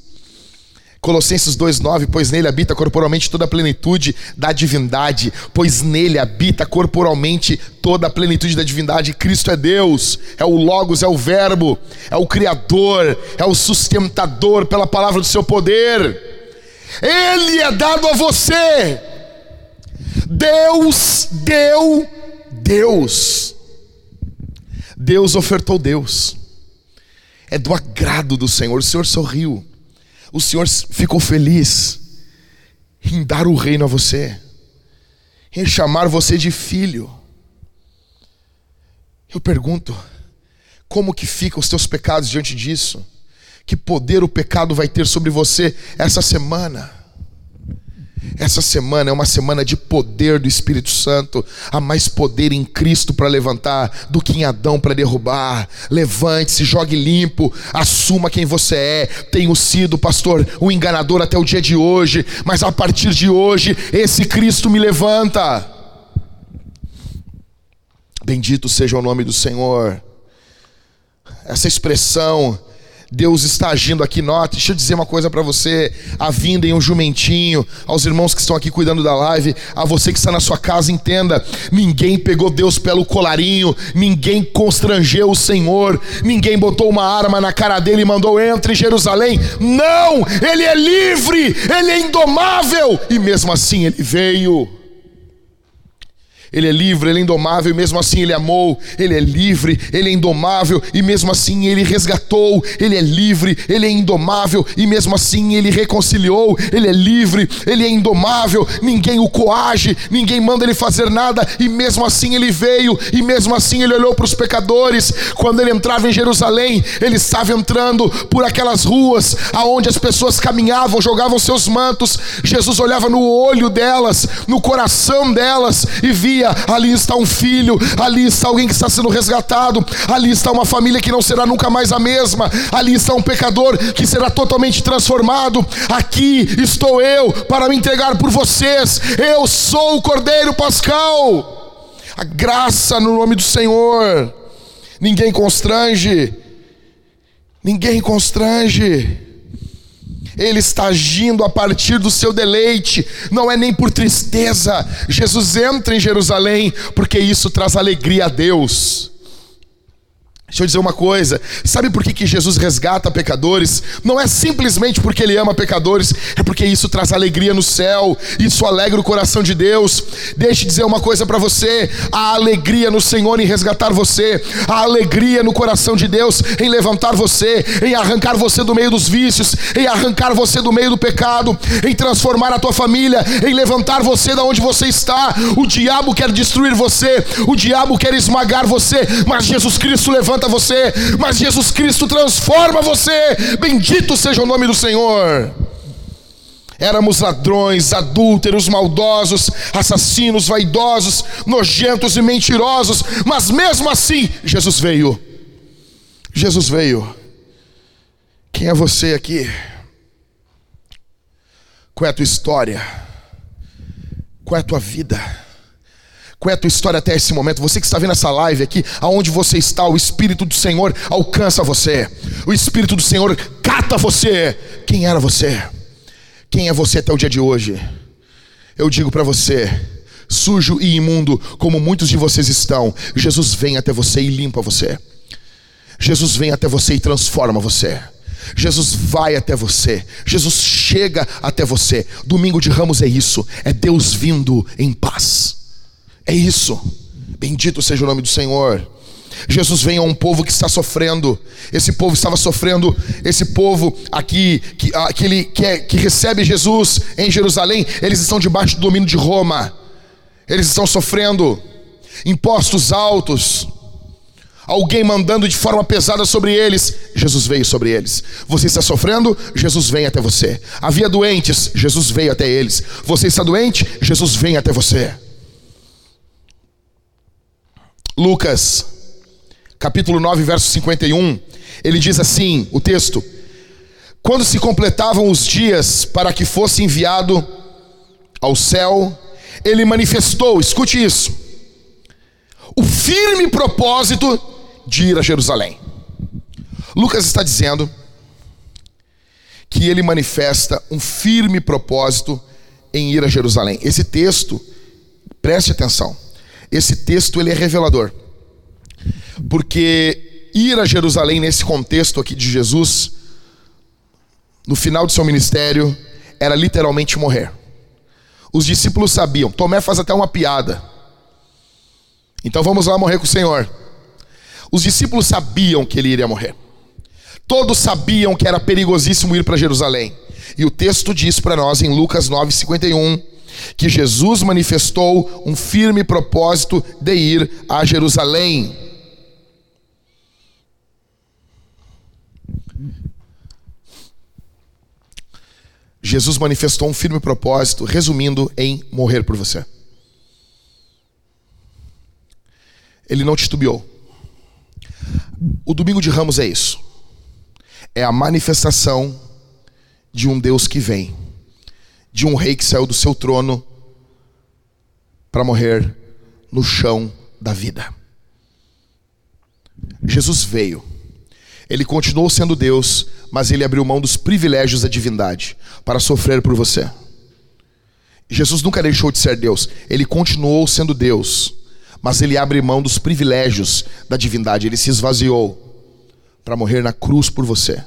Colossenses 2:9, pois nele habita corporalmente toda a plenitude da divindade, pois nele habita corporalmente toda a plenitude da divindade. Cristo é Deus, é o logos, é o verbo, é o criador, é o sustentador pela palavra do seu poder. Ele é dado a você. Deus deu Deus. Deus ofertou Deus. É do agrado do Senhor. O Senhor sorriu o Senhor ficou feliz em dar o reino a você, em chamar você de filho. Eu pergunto, como que ficam os teus pecados diante disso? Que poder o pecado vai ter sobre você essa semana? Essa semana é uma semana de poder do Espírito Santo. Há mais poder em Cristo para levantar do que em Adão para derrubar. Levante-se, jogue limpo, assuma quem você é. Tenho sido, pastor, um enganador até o dia de hoje, mas a partir de hoje, esse Cristo me levanta. Bendito seja o nome do Senhor. Essa expressão Deus está agindo aqui. Note, deixa eu dizer uma coisa para você: a vinda em um jumentinho, aos irmãos que estão aqui cuidando da live, a você que está na sua casa, entenda: ninguém pegou Deus pelo colarinho, ninguém constrangeu o Senhor, ninguém botou uma arma na cara dele e mandou entre Jerusalém. Não! Ele é livre, ele é indomável, e mesmo assim ele veio. Ele é livre, ele é indomável e mesmo assim ele amou. Ele é livre, ele é indomável e mesmo assim ele resgatou. Ele é livre, ele é indomável e mesmo assim ele reconciliou. Ele é livre, ele é indomável. Ninguém o coage, ninguém manda ele fazer nada e mesmo assim ele veio e mesmo assim ele olhou para os pecadores. Quando ele entrava em Jerusalém, ele estava entrando por aquelas ruas aonde as pessoas caminhavam, jogavam seus mantos. Jesus olhava no olho delas, no coração delas e via ali está um filho, ali está alguém que está sendo resgatado, ali está uma família que não será nunca mais a mesma, ali está um pecador que será totalmente transformado. Aqui estou eu para me entregar por vocês. Eu sou o Cordeiro Pascal. A graça no nome do Senhor. Ninguém constrange. Ninguém constrange. Ele está agindo a partir do seu deleite, não é nem por tristeza. Jesus entra em Jerusalém porque isso traz alegria a Deus. Deixa eu dizer uma coisa: sabe por que, que Jesus resgata pecadores? Não é simplesmente porque ele ama pecadores, é porque isso traz alegria no céu, isso alegra o coração de Deus. Deixe dizer uma coisa para você: a alegria no Senhor em resgatar você, a alegria no coração de Deus em levantar você, em arrancar você do meio dos vícios, em arrancar você do meio do pecado, em transformar a tua família, em levantar você da onde você está. O diabo quer destruir você, o diabo quer esmagar você, mas Jesus Cristo levanta levanta você, mas Jesus Cristo transforma você. Bendito seja o nome do Senhor. Éramos ladrões, adúlteros, maldosos, assassinos, vaidosos, nojentos e mentirosos, mas mesmo assim, Jesus veio. Jesus veio. Quem é você aqui? Qual é a tua história? Qual é a tua vida? Qual é a tua história até esse momento? Você que está vendo essa live aqui, aonde você está, o Espírito do Senhor alcança você. O Espírito do Senhor cata você. Quem era você? Quem é você até o dia de hoje? Eu digo para você, sujo e imundo, como muitos de vocês estão, Jesus vem até você e limpa você. Jesus vem até você e transforma você. Jesus vai até você, Jesus chega até você. Domingo de Ramos é isso, é Deus vindo em paz. É isso. Bendito seja o nome do Senhor. Jesus vem a um povo que está sofrendo. Esse povo estava sofrendo. Esse povo aqui que, aquele, que, é, que recebe Jesus em Jerusalém, eles estão debaixo do domínio de Roma. Eles estão sofrendo impostos altos. Alguém mandando de forma pesada sobre eles, Jesus veio sobre eles. Você está sofrendo, Jesus vem até você. Havia doentes, Jesus veio até eles. Você está doente, Jesus vem até você. Lucas, capítulo 9, verso 51, ele diz assim: o texto: Quando se completavam os dias para que fosse enviado ao céu, ele manifestou, escute isso, o firme propósito de ir a Jerusalém. Lucas está dizendo que ele manifesta um firme propósito em ir a Jerusalém. Esse texto, preste atenção esse texto ele é revelador. Porque ir a Jerusalém nesse contexto aqui de Jesus, no final do seu ministério, era literalmente morrer. Os discípulos sabiam. Tomé faz até uma piada. Então vamos lá morrer com o Senhor. Os discípulos sabiam que ele iria morrer. Todos sabiam que era perigosíssimo ir para Jerusalém. E o texto diz para nós em Lucas 9:51 que Jesus manifestou um firme propósito de ir a Jerusalém. Jesus manifestou um firme propósito, resumindo em morrer por você. Ele não titubeou. O domingo de Ramos é isso. É a manifestação de um Deus que vem de um rei que saiu do seu trono para morrer no chão da vida. Jesus veio. Ele continuou sendo Deus, mas ele abriu mão dos privilégios da divindade para sofrer por você. Jesus nunca deixou de ser Deus, ele continuou sendo Deus, mas ele abre mão dos privilégios da divindade, ele se esvaziou para morrer na cruz por você.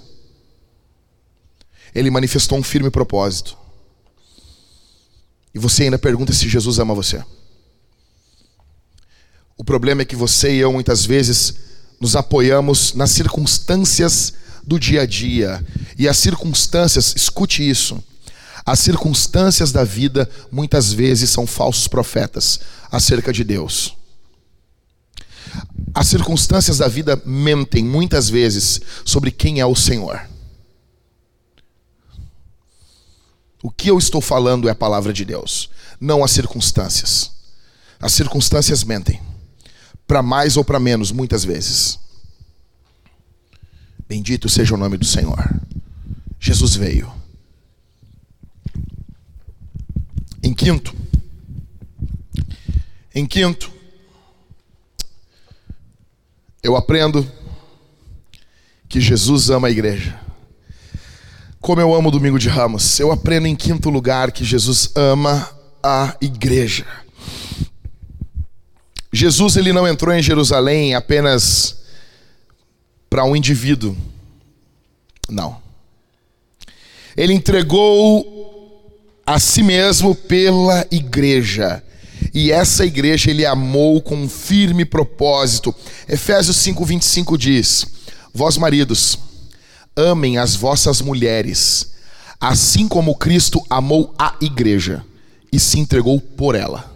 Ele manifestou um firme propósito. E você ainda pergunta se Jesus ama você. O problema é que você e eu muitas vezes nos apoiamos nas circunstâncias do dia a dia. E as circunstâncias, escute isso. As circunstâncias da vida muitas vezes são falsos profetas acerca de Deus. As circunstâncias da vida mentem muitas vezes sobre quem é o Senhor. O que eu estou falando é a palavra de Deus, não as circunstâncias. As circunstâncias mentem para mais ou para menos, muitas vezes. Bendito seja o nome do Senhor. Jesus veio. Em quinto, em quinto, eu aprendo que Jesus ama a igreja. Como eu amo o domingo de Ramos, eu aprendo em quinto lugar que Jesus ama a igreja. Jesus ele não entrou em Jerusalém apenas para um indivíduo. Não. Ele entregou a si mesmo pela igreja. E essa igreja ele amou com um firme propósito. Efésios 5:25 diz: Vós maridos, amem as vossas mulheres, assim como Cristo amou a igreja e se entregou por ela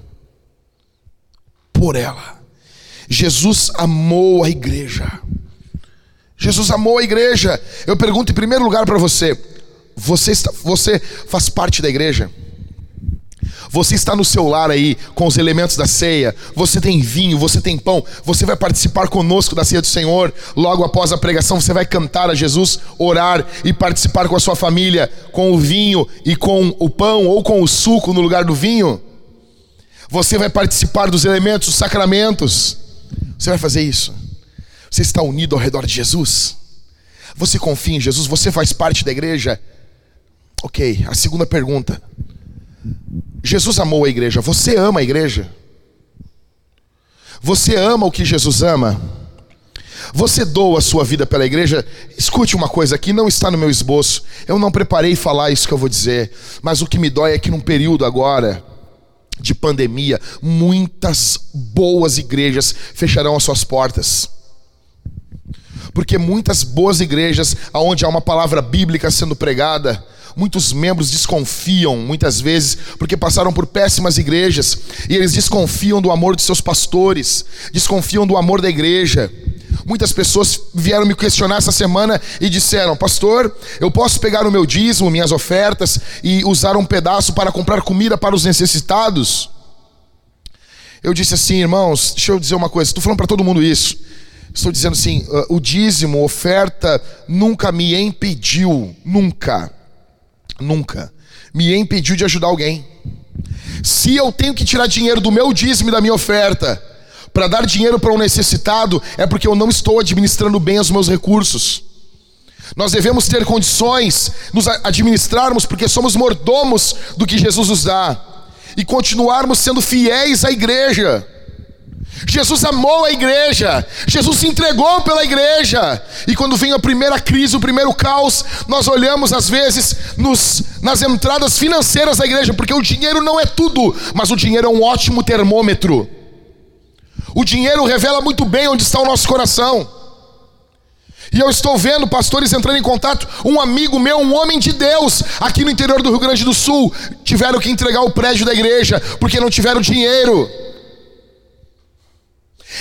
por ela. Jesus amou a igreja. Jesus amou a igreja. Eu pergunto em primeiro lugar para você: você, está, você faz parte da igreja? Você está no seu lar aí com os elementos da ceia. Você tem vinho, você tem pão. Você vai participar conosco da ceia do Senhor. Logo após a pregação, você vai cantar a Jesus, orar e participar com a sua família com o vinho e com o pão ou com o suco no lugar do vinho. Você vai participar dos elementos, dos sacramentos. Você vai fazer isso. Você está unido ao redor de Jesus. Você confia em Jesus. Você faz parte da igreja. Ok, a segunda pergunta. Jesus amou a igreja. Você ama a igreja? Você ama o que Jesus ama? Você doa a sua vida pela igreja? Escute uma coisa aqui, não está no meu esboço. Eu não preparei falar isso que eu vou dizer, mas o que me dói é que num período agora de pandemia, muitas boas igrejas fecharão as suas portas. Porque muitas boas igrejas, onde há uma palavra bíblica sendo pregada, muitos membros desconfiam, muitas vezes, porque passaram por péssimas igrejas, e eles desconfiam do amor de seus pastores, desconfiam do amor da igreja. Muitas pessoas vieram me questionar essa semana e disseram: Pastor, eu posso pegar o meu dízimo, minhas ofertas e usar um pedaço para comprar comida para os necessitados? Eu disse assim, irmãos, deixa eu dizer uma coisa, estou falando para todo mundo isso. Estou dizendo assim: uh, o dízimo, oferta, nunca me impediu, nunca, nunca, me impediu de ajudar alguém. Se eu tenho que tirar dinheiro do meu dízimo e da minha oferta, para dar dinheiro para um necessitado, é porque eu não estou administrando bem os meus recursos. Nós devemos ter condições, nos administrarmos, porque somos mordomos do que Jesus nos dá, e continuarmos sendo fiéis à igreja. Jesus amou a igreja, Jesus se entregou pela igreja, e quando vem a primeira crise, o primeiro caos, nós olhamos às vezes nos, nas entradas financeiras da igreja, porque o dinheiro não é tudo, mas o dinheiro é um ótimo termômetro. O dinheiro revela muito bem onde está o nosso coração. E eu estou vendo pastores entrando em contato. Um amigo meu, um homem de Deus, aqui no interior do Rio Grande do Sul, tiveram que entregar o prédio da igreja porque não tiveram dinheiro.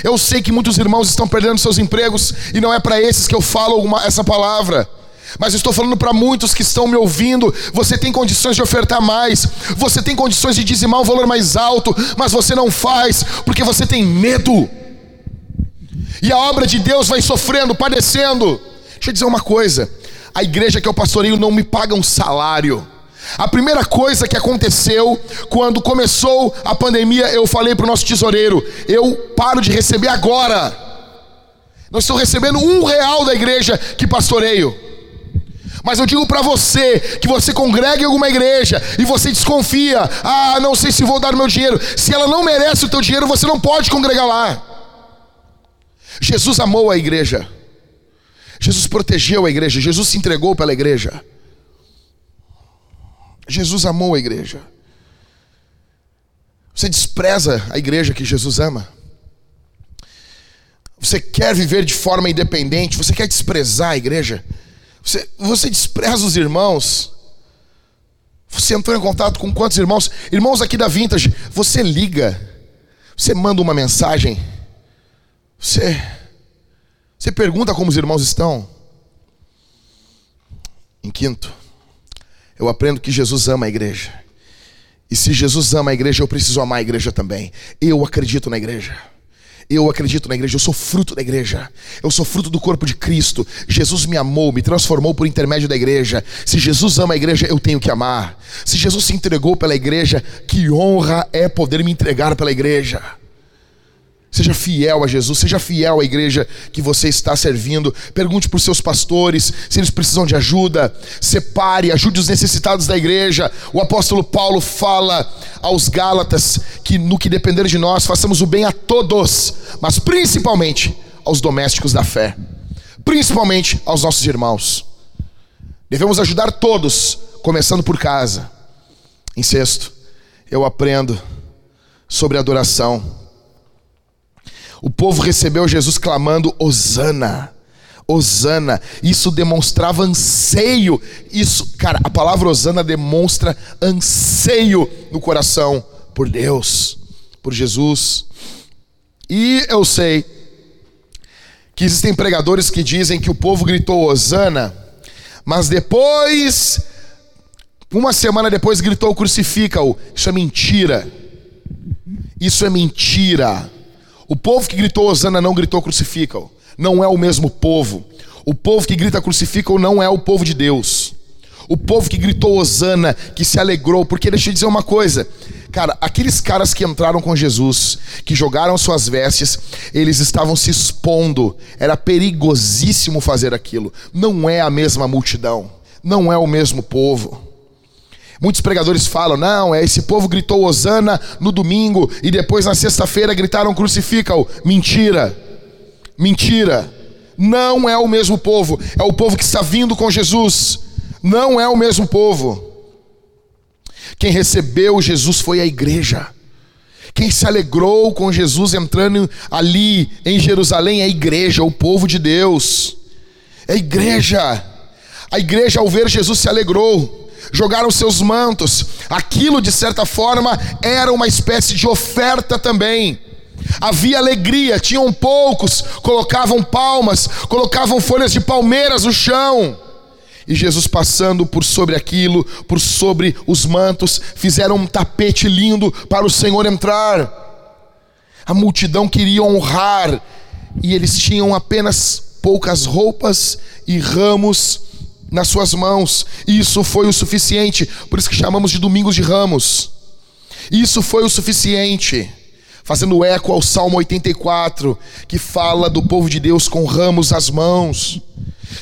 Eu sei que muitos irmãos estão perdendo seus empregos e não é para esses que eu falo alguma, essa palavra. Mas estou falando para muitos que estão me ouvindo. Você tem condições de ofertar mais, você tem condições de dizimar um valor mais alto, mas você não faz porque você tem medo. E a obra de Deus vai sofrendo, padecendo. Deixa eu dizer uma coisa: a igreja que eu pastoreio não me paga um salário. A primeira coisa que aconteceu quando começou a pandemia, eu falei para o nosso tesoureiro: eu paro de receber agora. Não estou recebendo um real da igreja que pastoreio. Mas eu digo para você que você congrega em alguma igreja e você desconfia: ah, não sei se vou dar meu dinheiro. Se ela não merece o teu dinheiro, você não pode congregar lá. Jesus amou a igreja. Jesus protegeu a igreja. Jesus se entregou pela igreja. Jesus amou a igreja. Você despreza a igreja que Jesus ama? Você quer viver de forma independente? Você quer desprezar a igreja? Você, você despreza os irmãos? Você entrou em contato com quantos irmãos? Irmãos aqui da Vintage, você liga, você manda uma mensagem, você, você pergunta como os irmãos estão. Em quinto, eu aprendo que Jesus ama a igreja. E se Jesus ama a igreja, eu preciso amar a igreja também. Eu acredito na igreja. Eu acredito na igreja, eu sou fruto da igreja. Eu sou fruto do corpo de Cristo. Jesus me amou, me transformou por intermédio da igreja. Se Jesus ama a igreja, eu tenho que amar. Se Jesus se entregou pela igreja, que honra é poder me entregar pela igreja. Seja fiel a Jesus, seja fiel à igreja que você está servindo. Pergunte para os seus pastores se eles precisam de ajuda. Separe, ajude os necessitados da igreja. O apóstolo Paulo fala aos Gálatas que no que depender de nós, façamos o bem a todos, mas principalmente aos domésticos da fé, principalmente aos nossos irmãos. Devemos ajudar todos, começando por casa. Em sexto, eu aprendo sobre adoração o povo recebeu Jesus clamando: Hosana. Hosana, isso demonstrava anseio. Isso, cara, a palavra Hosana demonstra anseio no coração por Deus, por Jesus. E eu sei que existem pregadores que dizem que o povo gritou Hosana, mas depois, uma semana depois, gritou crucifica-o. Isso é mentira. Isso é mentira. O povo que gritou Osana não gritou crucifica-o. Não é o mesmo povo. O povo que grita crucifica-o não é o povo de Deus. O povo que gritou Osana, que se alegrou, porque deixa eu dizer uma coisa. Cara, aqueles caras que entraram com Jesus, que jogaram suas vestes, eles estavam se expondo. Era perigosíssimo fazer aquilo. Não é a mesma multidão. Não é o mesmo povo. Muitos pregadores falam: não, é esse povo gritou Osana no domingo e depois na sexta-feira gritaram crucifica-o. Mentira, mentira. Não é o mesmo povo, é o povo que está vindo com Jesus. Não é o mesmo povo. Quem recebeu Jesus foi a igreja. Quem se alegrou com Jesus entrando ali em Jerusalém é a igreja, o povo de Deus. É a igreja. A igreja, ao ver Jesus, se alegrou jogaram seus mantos. Aquilo, de certa forma, era uma espécie de oferta também. Havia alegria, tinham poucos, colocavam palmas, colocavam folhas de palmeiras no chão. E Jesus passando por sobre aquilo, por sobre os mantos, fizeram um tapete lindo para o Senhor entrar. A multidão queria honrar, e eles tinham apenas poucas roupas e ramos nas suas mãos. Isso foi o suficiente, por isso que chamamos de Domingos de Ramos. Isso foi o suficiente. Fazendo eco ao Salmo 84, que fala do povo de Deus com ramos às mãos.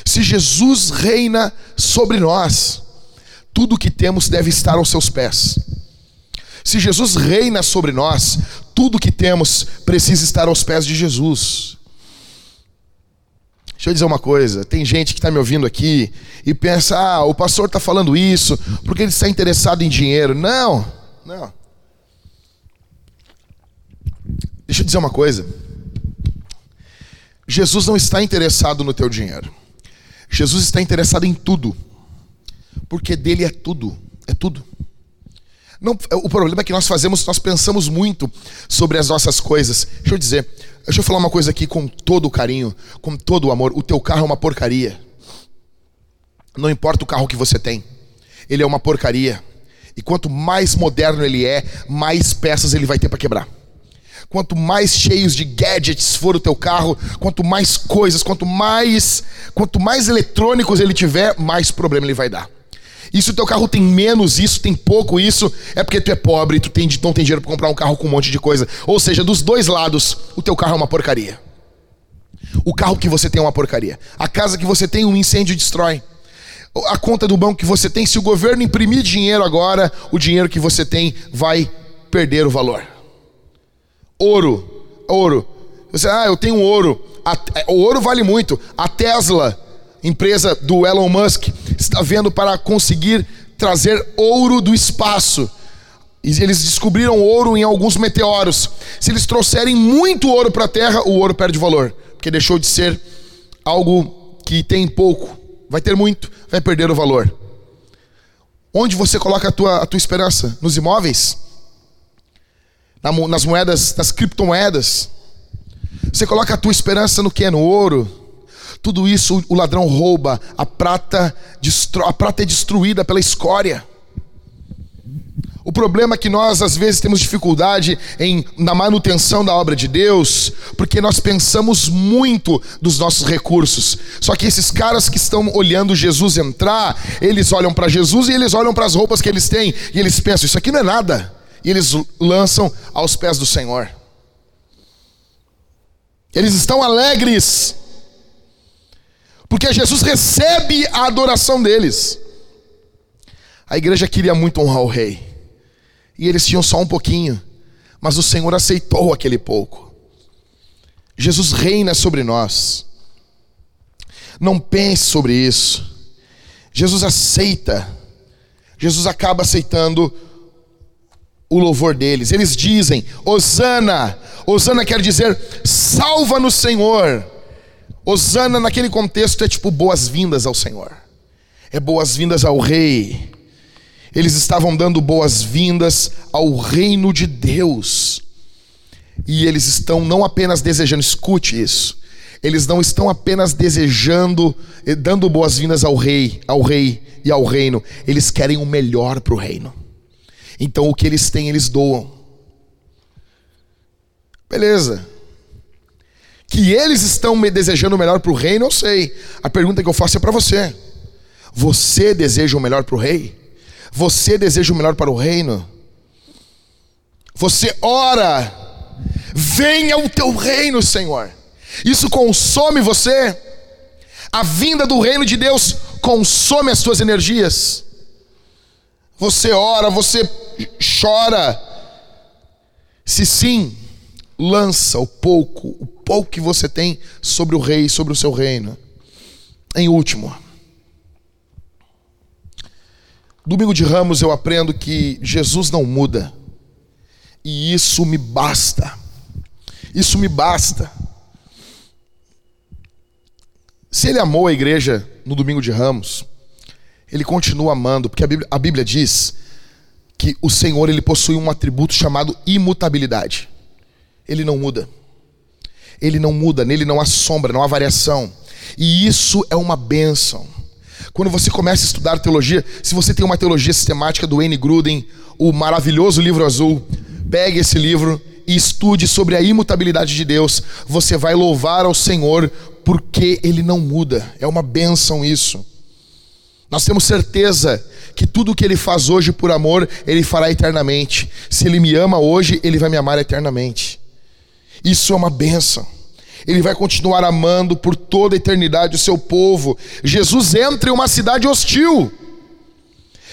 Se Jesus reina sobre nós, tudo que temos deve estar aos seus pés. Se Jesus reina sobre nós, tudo que temos precisa estar aos pés de Jesus. Deixa eu dizer uma coisa: tem gente que está me ouvindo aqui e pensa, ah, o pastor está falando isso porque ele está interessado em dinheiro. Não, não. Deixa eu dizer uma coisa. Jesus não está interessado no teu dinheiro. Jesus está interessado em tudo. Porque dele é tudo. É tudo. Não, o problema é que nós fazemos, nós pensamos muito sobre as nossas coisas. Deixa eu dizer, deixa eu falar uma coisa aqui com todo o carinho, com todo o amor. O teu carro é uma porcaria. Não importa o carro que você tem, ele é uma porcaria. E quanto mais moderno ele é, mais peças ele vai ter para quebrar. Quanto mais cheios de gadgets for o teu carro, quanto mais coisas, quanto mais, quanto mais eletrônicos ele tiver, mais problema ele vai dar. E se o teu carro tem menos isso, tem pouco isso, é porque tu é pobre tu tem, não tem dinheiro para comprar um carro com um monte de coisa. Ou seja, dos dois lados, o teu carro é uma porcaria. O carro que você tem é uma porcaria. A casa que você tem, um incêndio destrói. A conta do banco que você tem, se o governo imprimir dinheiro agora, o dinheiro que você tem vai perder o valor. Ouro, ouro. Você, ah, eu tenho ouro. É, o ouro vale muito. A Tesla, empresa do Elon Musk, está vendo para conseguir trazer ouro do espaço. Eles descobriram ouro em alguns meteoros. Se eles trouxerem muito ouro para a Terra, o ouro perde valor, porque deixou de ser algo que tem pouco. Vai ter muito, vai perder o valor. Onde você coloca a tua, a tua esperança? Nos imóveis? Na, nas moedas, nas criptomoedas? Você coloca a tua esperança no que? No ouro? Tudo isso o ladrão rouba, a prata, a prata é destruída pela escória. O problema é que nós às vezes temos dificuldade em na manutenção da obra de Deus, porque nós pensamos muito dos nossos recursos. Só que esses caras que estão olhando Jesus entrar, eles olham para Jesus e eles olham para as roupas que eles têm e eles pensam: isso aqui não é nada. E eles lançam aos pés do Senhor. Eles estão alegres, porque Jesus recebe a adoração deles. A igreja queria muito honrar o rei. E eles tinham só um pouquinho, mas o Senhor aceitou aquele pouco. Jesus reina sobre nós. Não pense sobre isso. Jesus aceita. Jesus acaba aceitando o louvor deles. Eles dizem: Osana. Osana quer dizer salva no Senhor. Osana naquele contexto é tipo boas-vindas ao Senhor. É boas-vindas ao rei. Eles estavam dando boas-vindas ao reino de Deus. E eles estão não apenas desejando, escute isso. Eles não estão apenas desejando, eh, dando boas-vindas ao rei, ao rei e ao reino. Eles querem o melhor para o reino. Então o que eles têm, eles doam. Beleza. Que eles estão me desejando o melhor para o reino, eu sei. A pergunta que eu faço é para você: Você deseja o melhor para o rei? Você deseja o melhor para o reino? Você ora, venha o teu reino, Senhor. Isso consome você. A vinda do reino de Deus consome as suas energias. Você ora, você chora. Se sim, lança o pouco, o pouco que você tem sobre o rei, sobre o seu reino. Em último, Domingo de Ramos eu aprendo que Jesus não muda. E isso me basta. Isso me basta. Se ele amou a igreja no domingo de Ramos, ele continua amando, porque a Bíblia, a Bíblia diz que o Senhor ele possui um atributo chamado imutabilidade. Ele não muda. Ele não muda, nele não há sombra, não há variação. E isso é uma bênção. Quando você começa a estudar teologia, se você tem uma teologia sistemática do N. Gruden, o maravilhoso livro azul, pegue esse livro e estude sobre a imutabilidade de Deus. Você vai louvar ao Senhor porque ele não muda. É uma bênção isso. Nós temos certeza que tudo o que ele faz hoje por amor, ele fará eternamente. Se ele me ama hoje, ele vai me amar eternamente. Isso é uma bênção. Ele vai continuar amando por toda a eternidade o seu povo. Jesus entra em uma cidade hostil,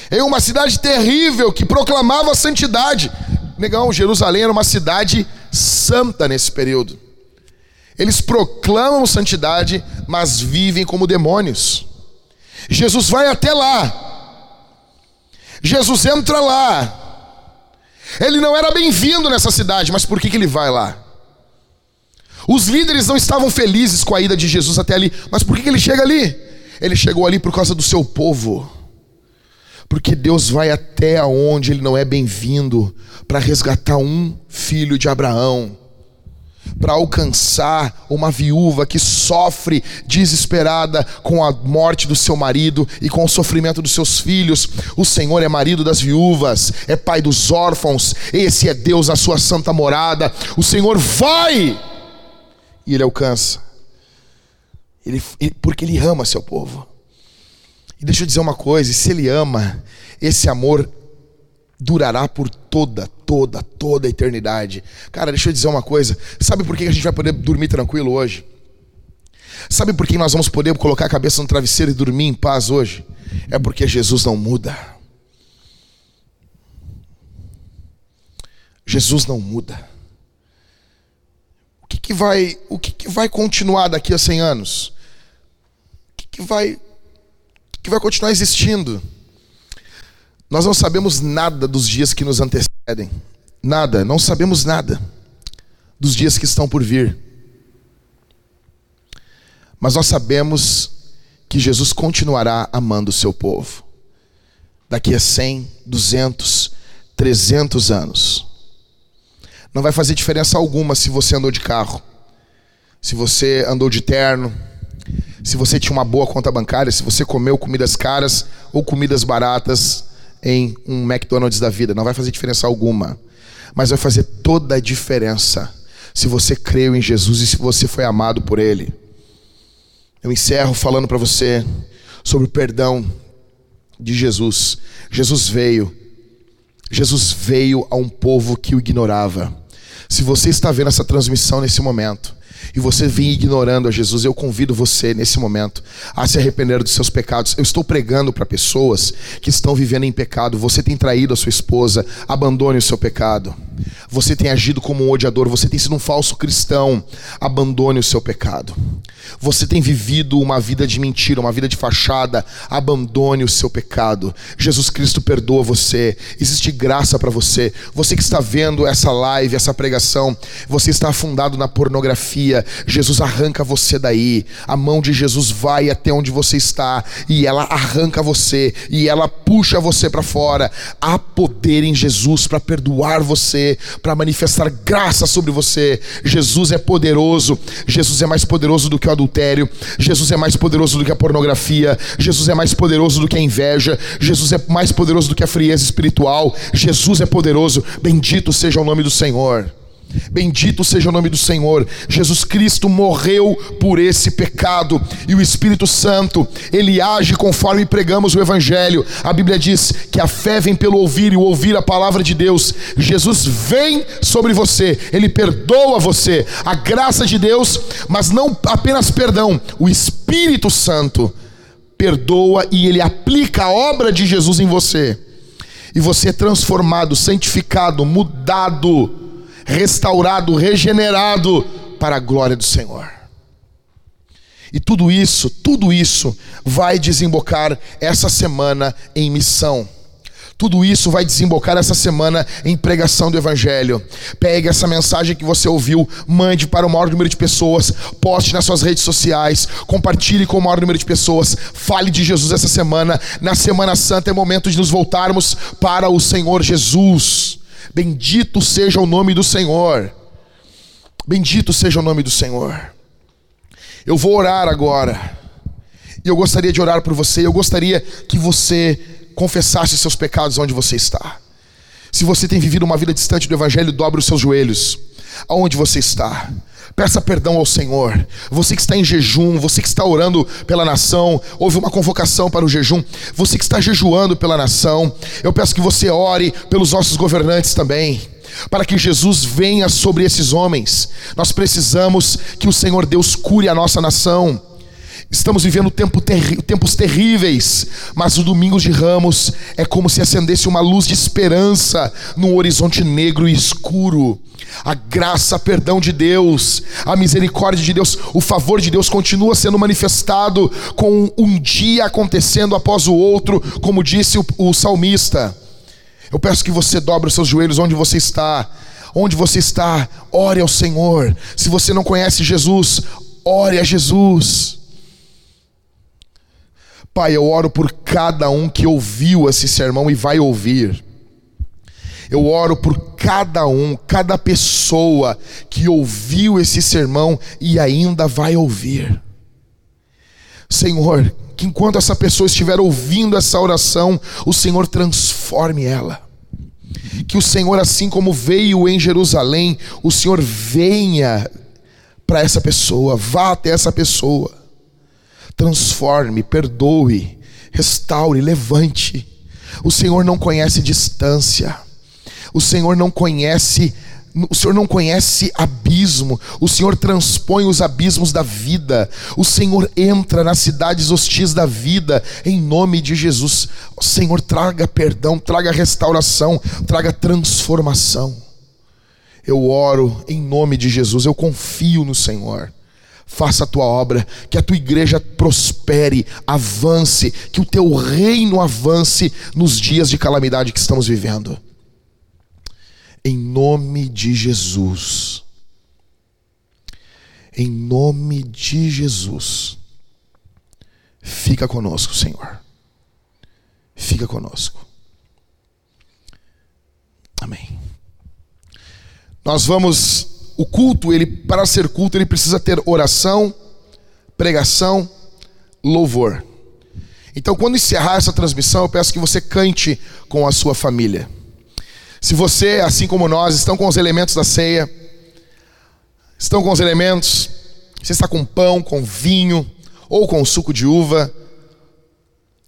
em uma cidade terrível que proclamava a santidade. Negão, Jerusalém era uma cidade santa nesse período. Eles proclamam santidade, mas vivem como demônios. Jesus vai até lá. Jesus entra lá. Ele não era bem-vindo nessa cidade, mas por que, que ele vai lá? Os líderes não estavam felizes com a ida de Jesus até ali, mas por que ele chega ali? Ele chegou ali por causa do seu povo. Porque Deus vai até aonde ele não é bem-vindo para resgatar um filho de Abraão, para alcançar uma viúva que sofre desesperada com a morte do seu marido e com o sofrimento dos seus filhos. O Senhor é marido das viúvas, é pai dos órfãos, esse é Deus, a sua santa morada. O Senhor vai e ele alcança. Ele, porque ele ama seu povo. E deixa eu dizer uma coisa: se ele ama, esse amor durará por toda, toda, toda a eternidade. Cara, deixa eu dizer uma coisa: sabe por que a gente vai poder dormir tranquilo hoje? Sabe por que nós vamos poder colocar a cabeça no travesseiro e dormir em paz hoje? É porque Jesus não muda. Jesus não muda. Que, que vai, o que, que vai continuar daqui a 100 anos? O que, que vai, que vai continuar existindo? Nós não sabemos nada dos dias que nos antecedem. Nada, não sabemos nada dos dias que estão por vir. Mas nós sabemos que Jesus continuará amando o seu povo. Daqui a 100, 200, 300 anos. Não vai fazer diferença alguma se você andou de carro, se você andou de terno, se você tinha uma boa conta bancária, se você comeu comidas caras ou comidas baratas em um McDonald's da vida. Não vai fazer diferença alguma. Mas vai fazer toda a diferença se você creu em Jesus e se você foi amado por Ele. Eu encerro falando para você sobre o perdão de Jesus. Jesus veio. Jesus veio a um povo que o ignorava. Se você está vendo essa transmissão nesse momento, e você vem ignorando a Jesus, eu convido você nesse momento a se arrepender dos seus pecados. Eu estou pregando para pessoas que estão vivendo em pecado. Você tem traído a sua esposa, abandone o seu pecado. Você tem agido como um odiador, você tem sido um falso cristão, abandone o seu pecado. Você tem vivido uma vida de mentira, uma vida de fachada, abandone o seu pecado. Jesus Cristo perdoa você, existe graça para você. Você que está vendo essa live, essa pregação, você está afundado na pornografia, Jesus arranca você daí. A mão de Jesus vai até onde você está e ela arranca você e ela puxa você para fora. Há poder em Jesus para perdoar você, para manifestar graça sobre você. Jesus é poderoso, Jesus é mais poderoso do que o adultério, Jesus é mais poderoso do que a pornografia, Jesus é mais poderoso do que a inveja, Jesus é mais poderoso do que a frieza espiritual, Jesus é poderoso, bendito seja o nome do Senhor. Bendito seja o nome do Senhor. Jesus Cristo morreu por esse pecado e o Espírito Santo, ele age conforme pregamos o evangelho. A Bíblia diz que a fé vem pelo ouvir e o ouvir a palavra de Deus. Jesus vem sobre você, ele perdoa você. A graça de Deus, mas não apenas perdão, o Espírito Santo perdoa e ele aplica a obra de Jesus em você. E você é transformado, santificado, mudado restaurado, regenerado para a glória do Senhor. E tudo isso, tudo isso vai desembocar essa semana em missão. Tudo isso vai desembocar essa semana em pregação do Evangelho. Pegue essa mensagem que você ouviu, mande para o maior número de pessoas, poste nas suas redes sociais, compartilhe com o maior número de pessoas, fale de Jesus essa semana. Na Semana Santa é momento de nos voltarmos para o Senhor Jesus. Bendito seja o nome do Senhor. Bendito seja o nome do Senhor. Eu vou orar agora. E eu gostaria de orar por você. Eu gostaria que você confessasse seus pecados onde você está. Se você tem vivido uma vida distante do Evangelho, dobre os seus joelhos. Aonde você está? Peça perdão ao Senhor. Você que está em jejum, você que está orando pela nação, houve uma convocação para o jejum. Você que está jejuando pela nação, eu peço que você ore pelos nossos governantes também. Para que Jesus venha sobre esses homens, nós precisamos que o Senhor Deus cure a nossa nação. Estamos vivendo tempo terri tempos terríveis, mas o Domingos de Ramos é como se acendesse uma luz de esperança num horizonte negro e escuro. A graça, perdão de Deus, a misericórdia de Deus, o favor de Deus continua sendo manifestado com um dia acontecendo após o outro, como disse o, o salmista. Eu peço que você dobre os seus joelhos onde você está. Onde você está, ore ao Senhor. Se você não conhece Jesus, ore a Jesus. Pai, eu oro por cada um que ouviu esse sermão e vai ouvir. Eu oro por cada um, cada pessoa que ouviu esse sermão e ainda vai ouvir. Senhor, que enquanto essa pessoa estiver ouvindo essa oração, o Senhor transforme ela. Que o Senhor, assim como veio em Jerusalém, o Senhor venha para essa pessoa, vá até essa pessoa transforme, perdoe, restaure, levante. O Senhor não conhece distância, o Senhor não conhece O Senhor não conhece abismo, o Senhor transpõe os abismos da vida, o Senhor entra nas cidades hostis da vida, em nome de Jesus. O Senhor traga perdão, traga restauração, traga transformação. Eu oro em nome de Jesus, eu confio no Senhor. Faça a tua obra, que a tua igreja prospere, avance, que o teu reino avance nos dias de calamidade que estamos vivendo em nome de Jesus. Em nome de Jesus. Fica conosco, Senhor. Fica conosco. Amém. Nós vamos o culto, ele para ser culto, ele precisa ter oração, pregação, louvor. Então, quando encerrar essa transmissão, eu peço que você cante com a sua família. Se você, assim como nós, estão com os elementos da ceia, estão com os elementos, você está com pão, com vinho ou com suco de uva,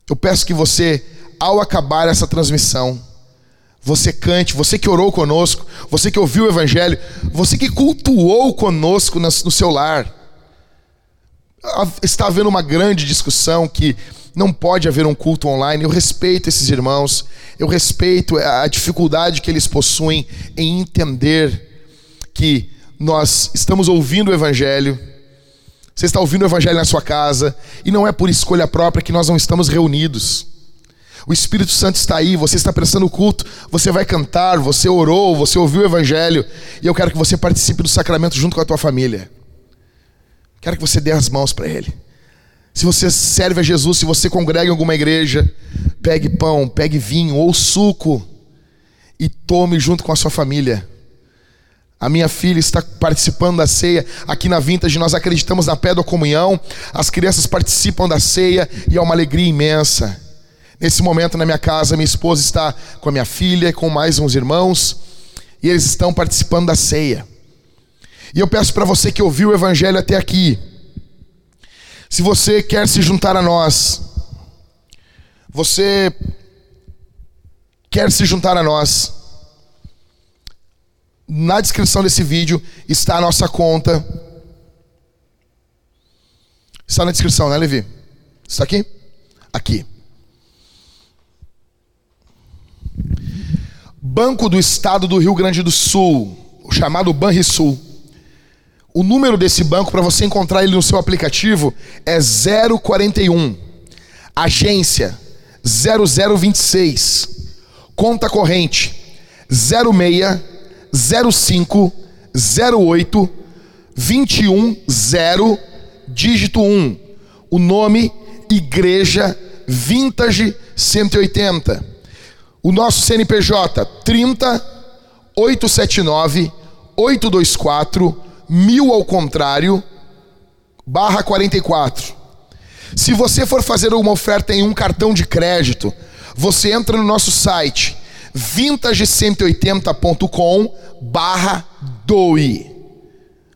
eu peço que você, ao acabar essa transmissão, você cante, você que orou conosco, você que ouviu o Evangelho, você que cultuou conosco no seu lar. Está havendo uma grande discussão que não pode haver um culto online. Eu respeito esses irmãos, eu respeito a dificuldade que eles possuem em entender que nós estamos ouvindo o Evangelho. Você está ouvindo o Evangelho na sua casa, e não é por escolha própria que nós não estamos reunidos. O Espírito Santo está aí, você está prestando culto, você vai cantar, você orou, você ouviu o Evangelho, e eu quero que você participe do sacramento junto com a tua família. Quero que você dê as mãos para Ele. Se você serve a Jesus, se você congrega em alguma igreja, pegue pão, pegue vinho ou suco e tome junto com a sua família. A minha filha está participando da ceia aqui na Vintage. Nós acreditamos na pé da comunhão. As crianças participam da ceia e é uma alegria imensa. Nesse momento, na minha casa, minha esposa está com a minha filha e com mais uns irmãos e eles estão participando da ceia. E eu peço para você que ouviu o Evangelho até aqui se você quer se juntar a nós, você quer se juntar a nós, na descrição desse vídeo está a nossa conta. Está na descrição, né, Levi? Está aqui? Aqui. Banco do Estado do Rio Grande do Sul, o chamado Banrisul. O número desse banco, para você encontrar ele no seu aplicativo, é 041. Agência 0026. Conta corrente 06 05 08 21 0 dígito 1. O nome Igreja Vintage 180. O nosso CNPJ 30 879 824 mil ao contrário, barra 44. Se você for fazer uma oferta em um cartão de crédito, você entra no nosso site vintage180.com barra doe.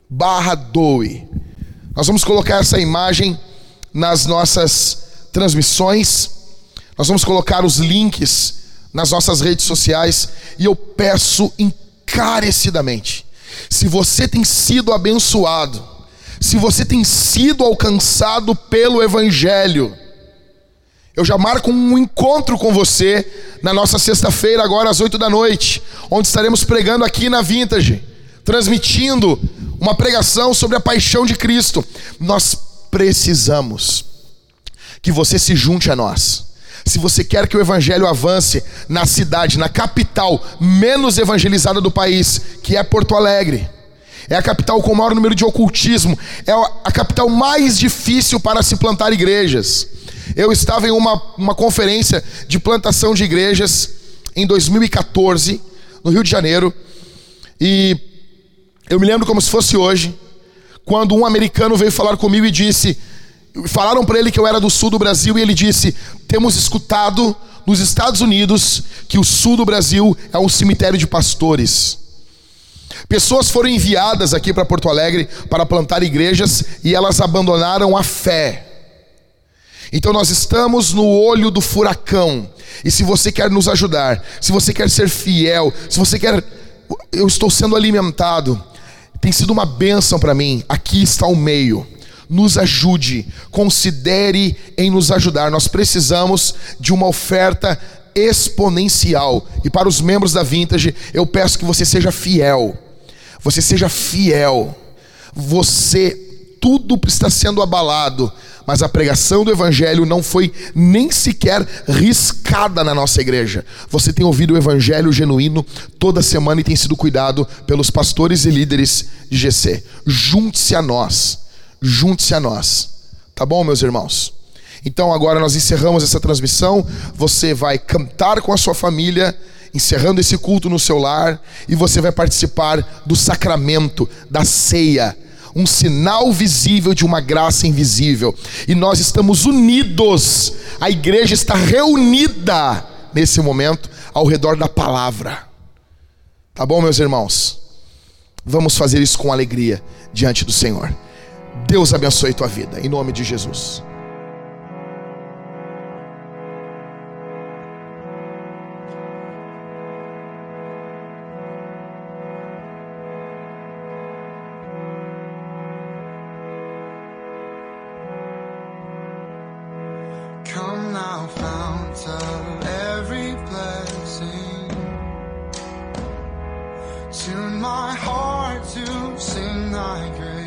Barra doe. Nós vamos colocar essa imagem nas nossas transmissões. Nós vamos colocar os links nas nossas redes sociais e eu peço encarecidamente se você tem sido abençoado, se você tem sido alcançado pelo Evangelho, eu já marco um encontro com você na nossa sexta-feira, agora às oito da noite, onde estaremos pregando aqui na Vintage, transmitindo uma pregação sobre a paixão de Cristo. Nós precisamos que você se junte a nós. Se você quer que o evangelho avance na cidade, na capital menos evangelizada do país, que é Porto Alegre, é a capital com o maior número de ocultismo, é a capital mais difícil para se plantar igrejas. Eu estava em uma, uma conferência de plantação de igrejas em 2014, no Rio de Janeiro, e eu me lembro como se fosse hoje, quando um americano veio falar comigo e disse: Falaram para ele que eu era do sul do Brasil e ele disse: Temos escutado nos Estados Unidos que o sul do Brasil é um cemitério de pastores. Pessoas foram enviadas aqui para Porto Alegre para plantar igrejas e elas abandonaram a fé. Então nós estamos no olho do furacão. E se você quer nos ajudar, se você quer ser fiel, se você quer eu estou sendo alimentado. Tem sido uma bênção para mim. Aqui está o meio. Nos ajude, considere em nos ajudar. Nós precisamos de uma oferta exponencial. E para os membros da Vintage, eu peço que você seja fiel. Você seja fiel. Você, tudo está sendo abalado, mas a pregação do Evangelho não foi nem sequer riscada na nossa igreja. Você tem ouvido o Evangelho genuíno toda semana e tem sido cuidado pelos pastores e líderes de GC. Junte-se a nós. Junte-se a nós. Tá bom, meus irmãos? Então agora nós encerramos essa transmissão. Você vai cantar com a sua família, encerrando esse culto no seu lar, e você vai participar do sacramento, da ceia, um sinal visível de uma graça invisível. E nós estamos unidos, a igreja está reunida nesse momento ao redor da palavra. Tá bom, meus irmãos? Vamos fazer isso com alegria diante do Senhor. Deus abençoe tua vida, em nome de Jesus. Tune my heart to sing thy grace.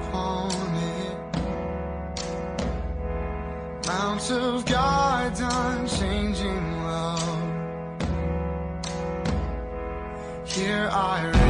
Mount of God's unchanging love. Here I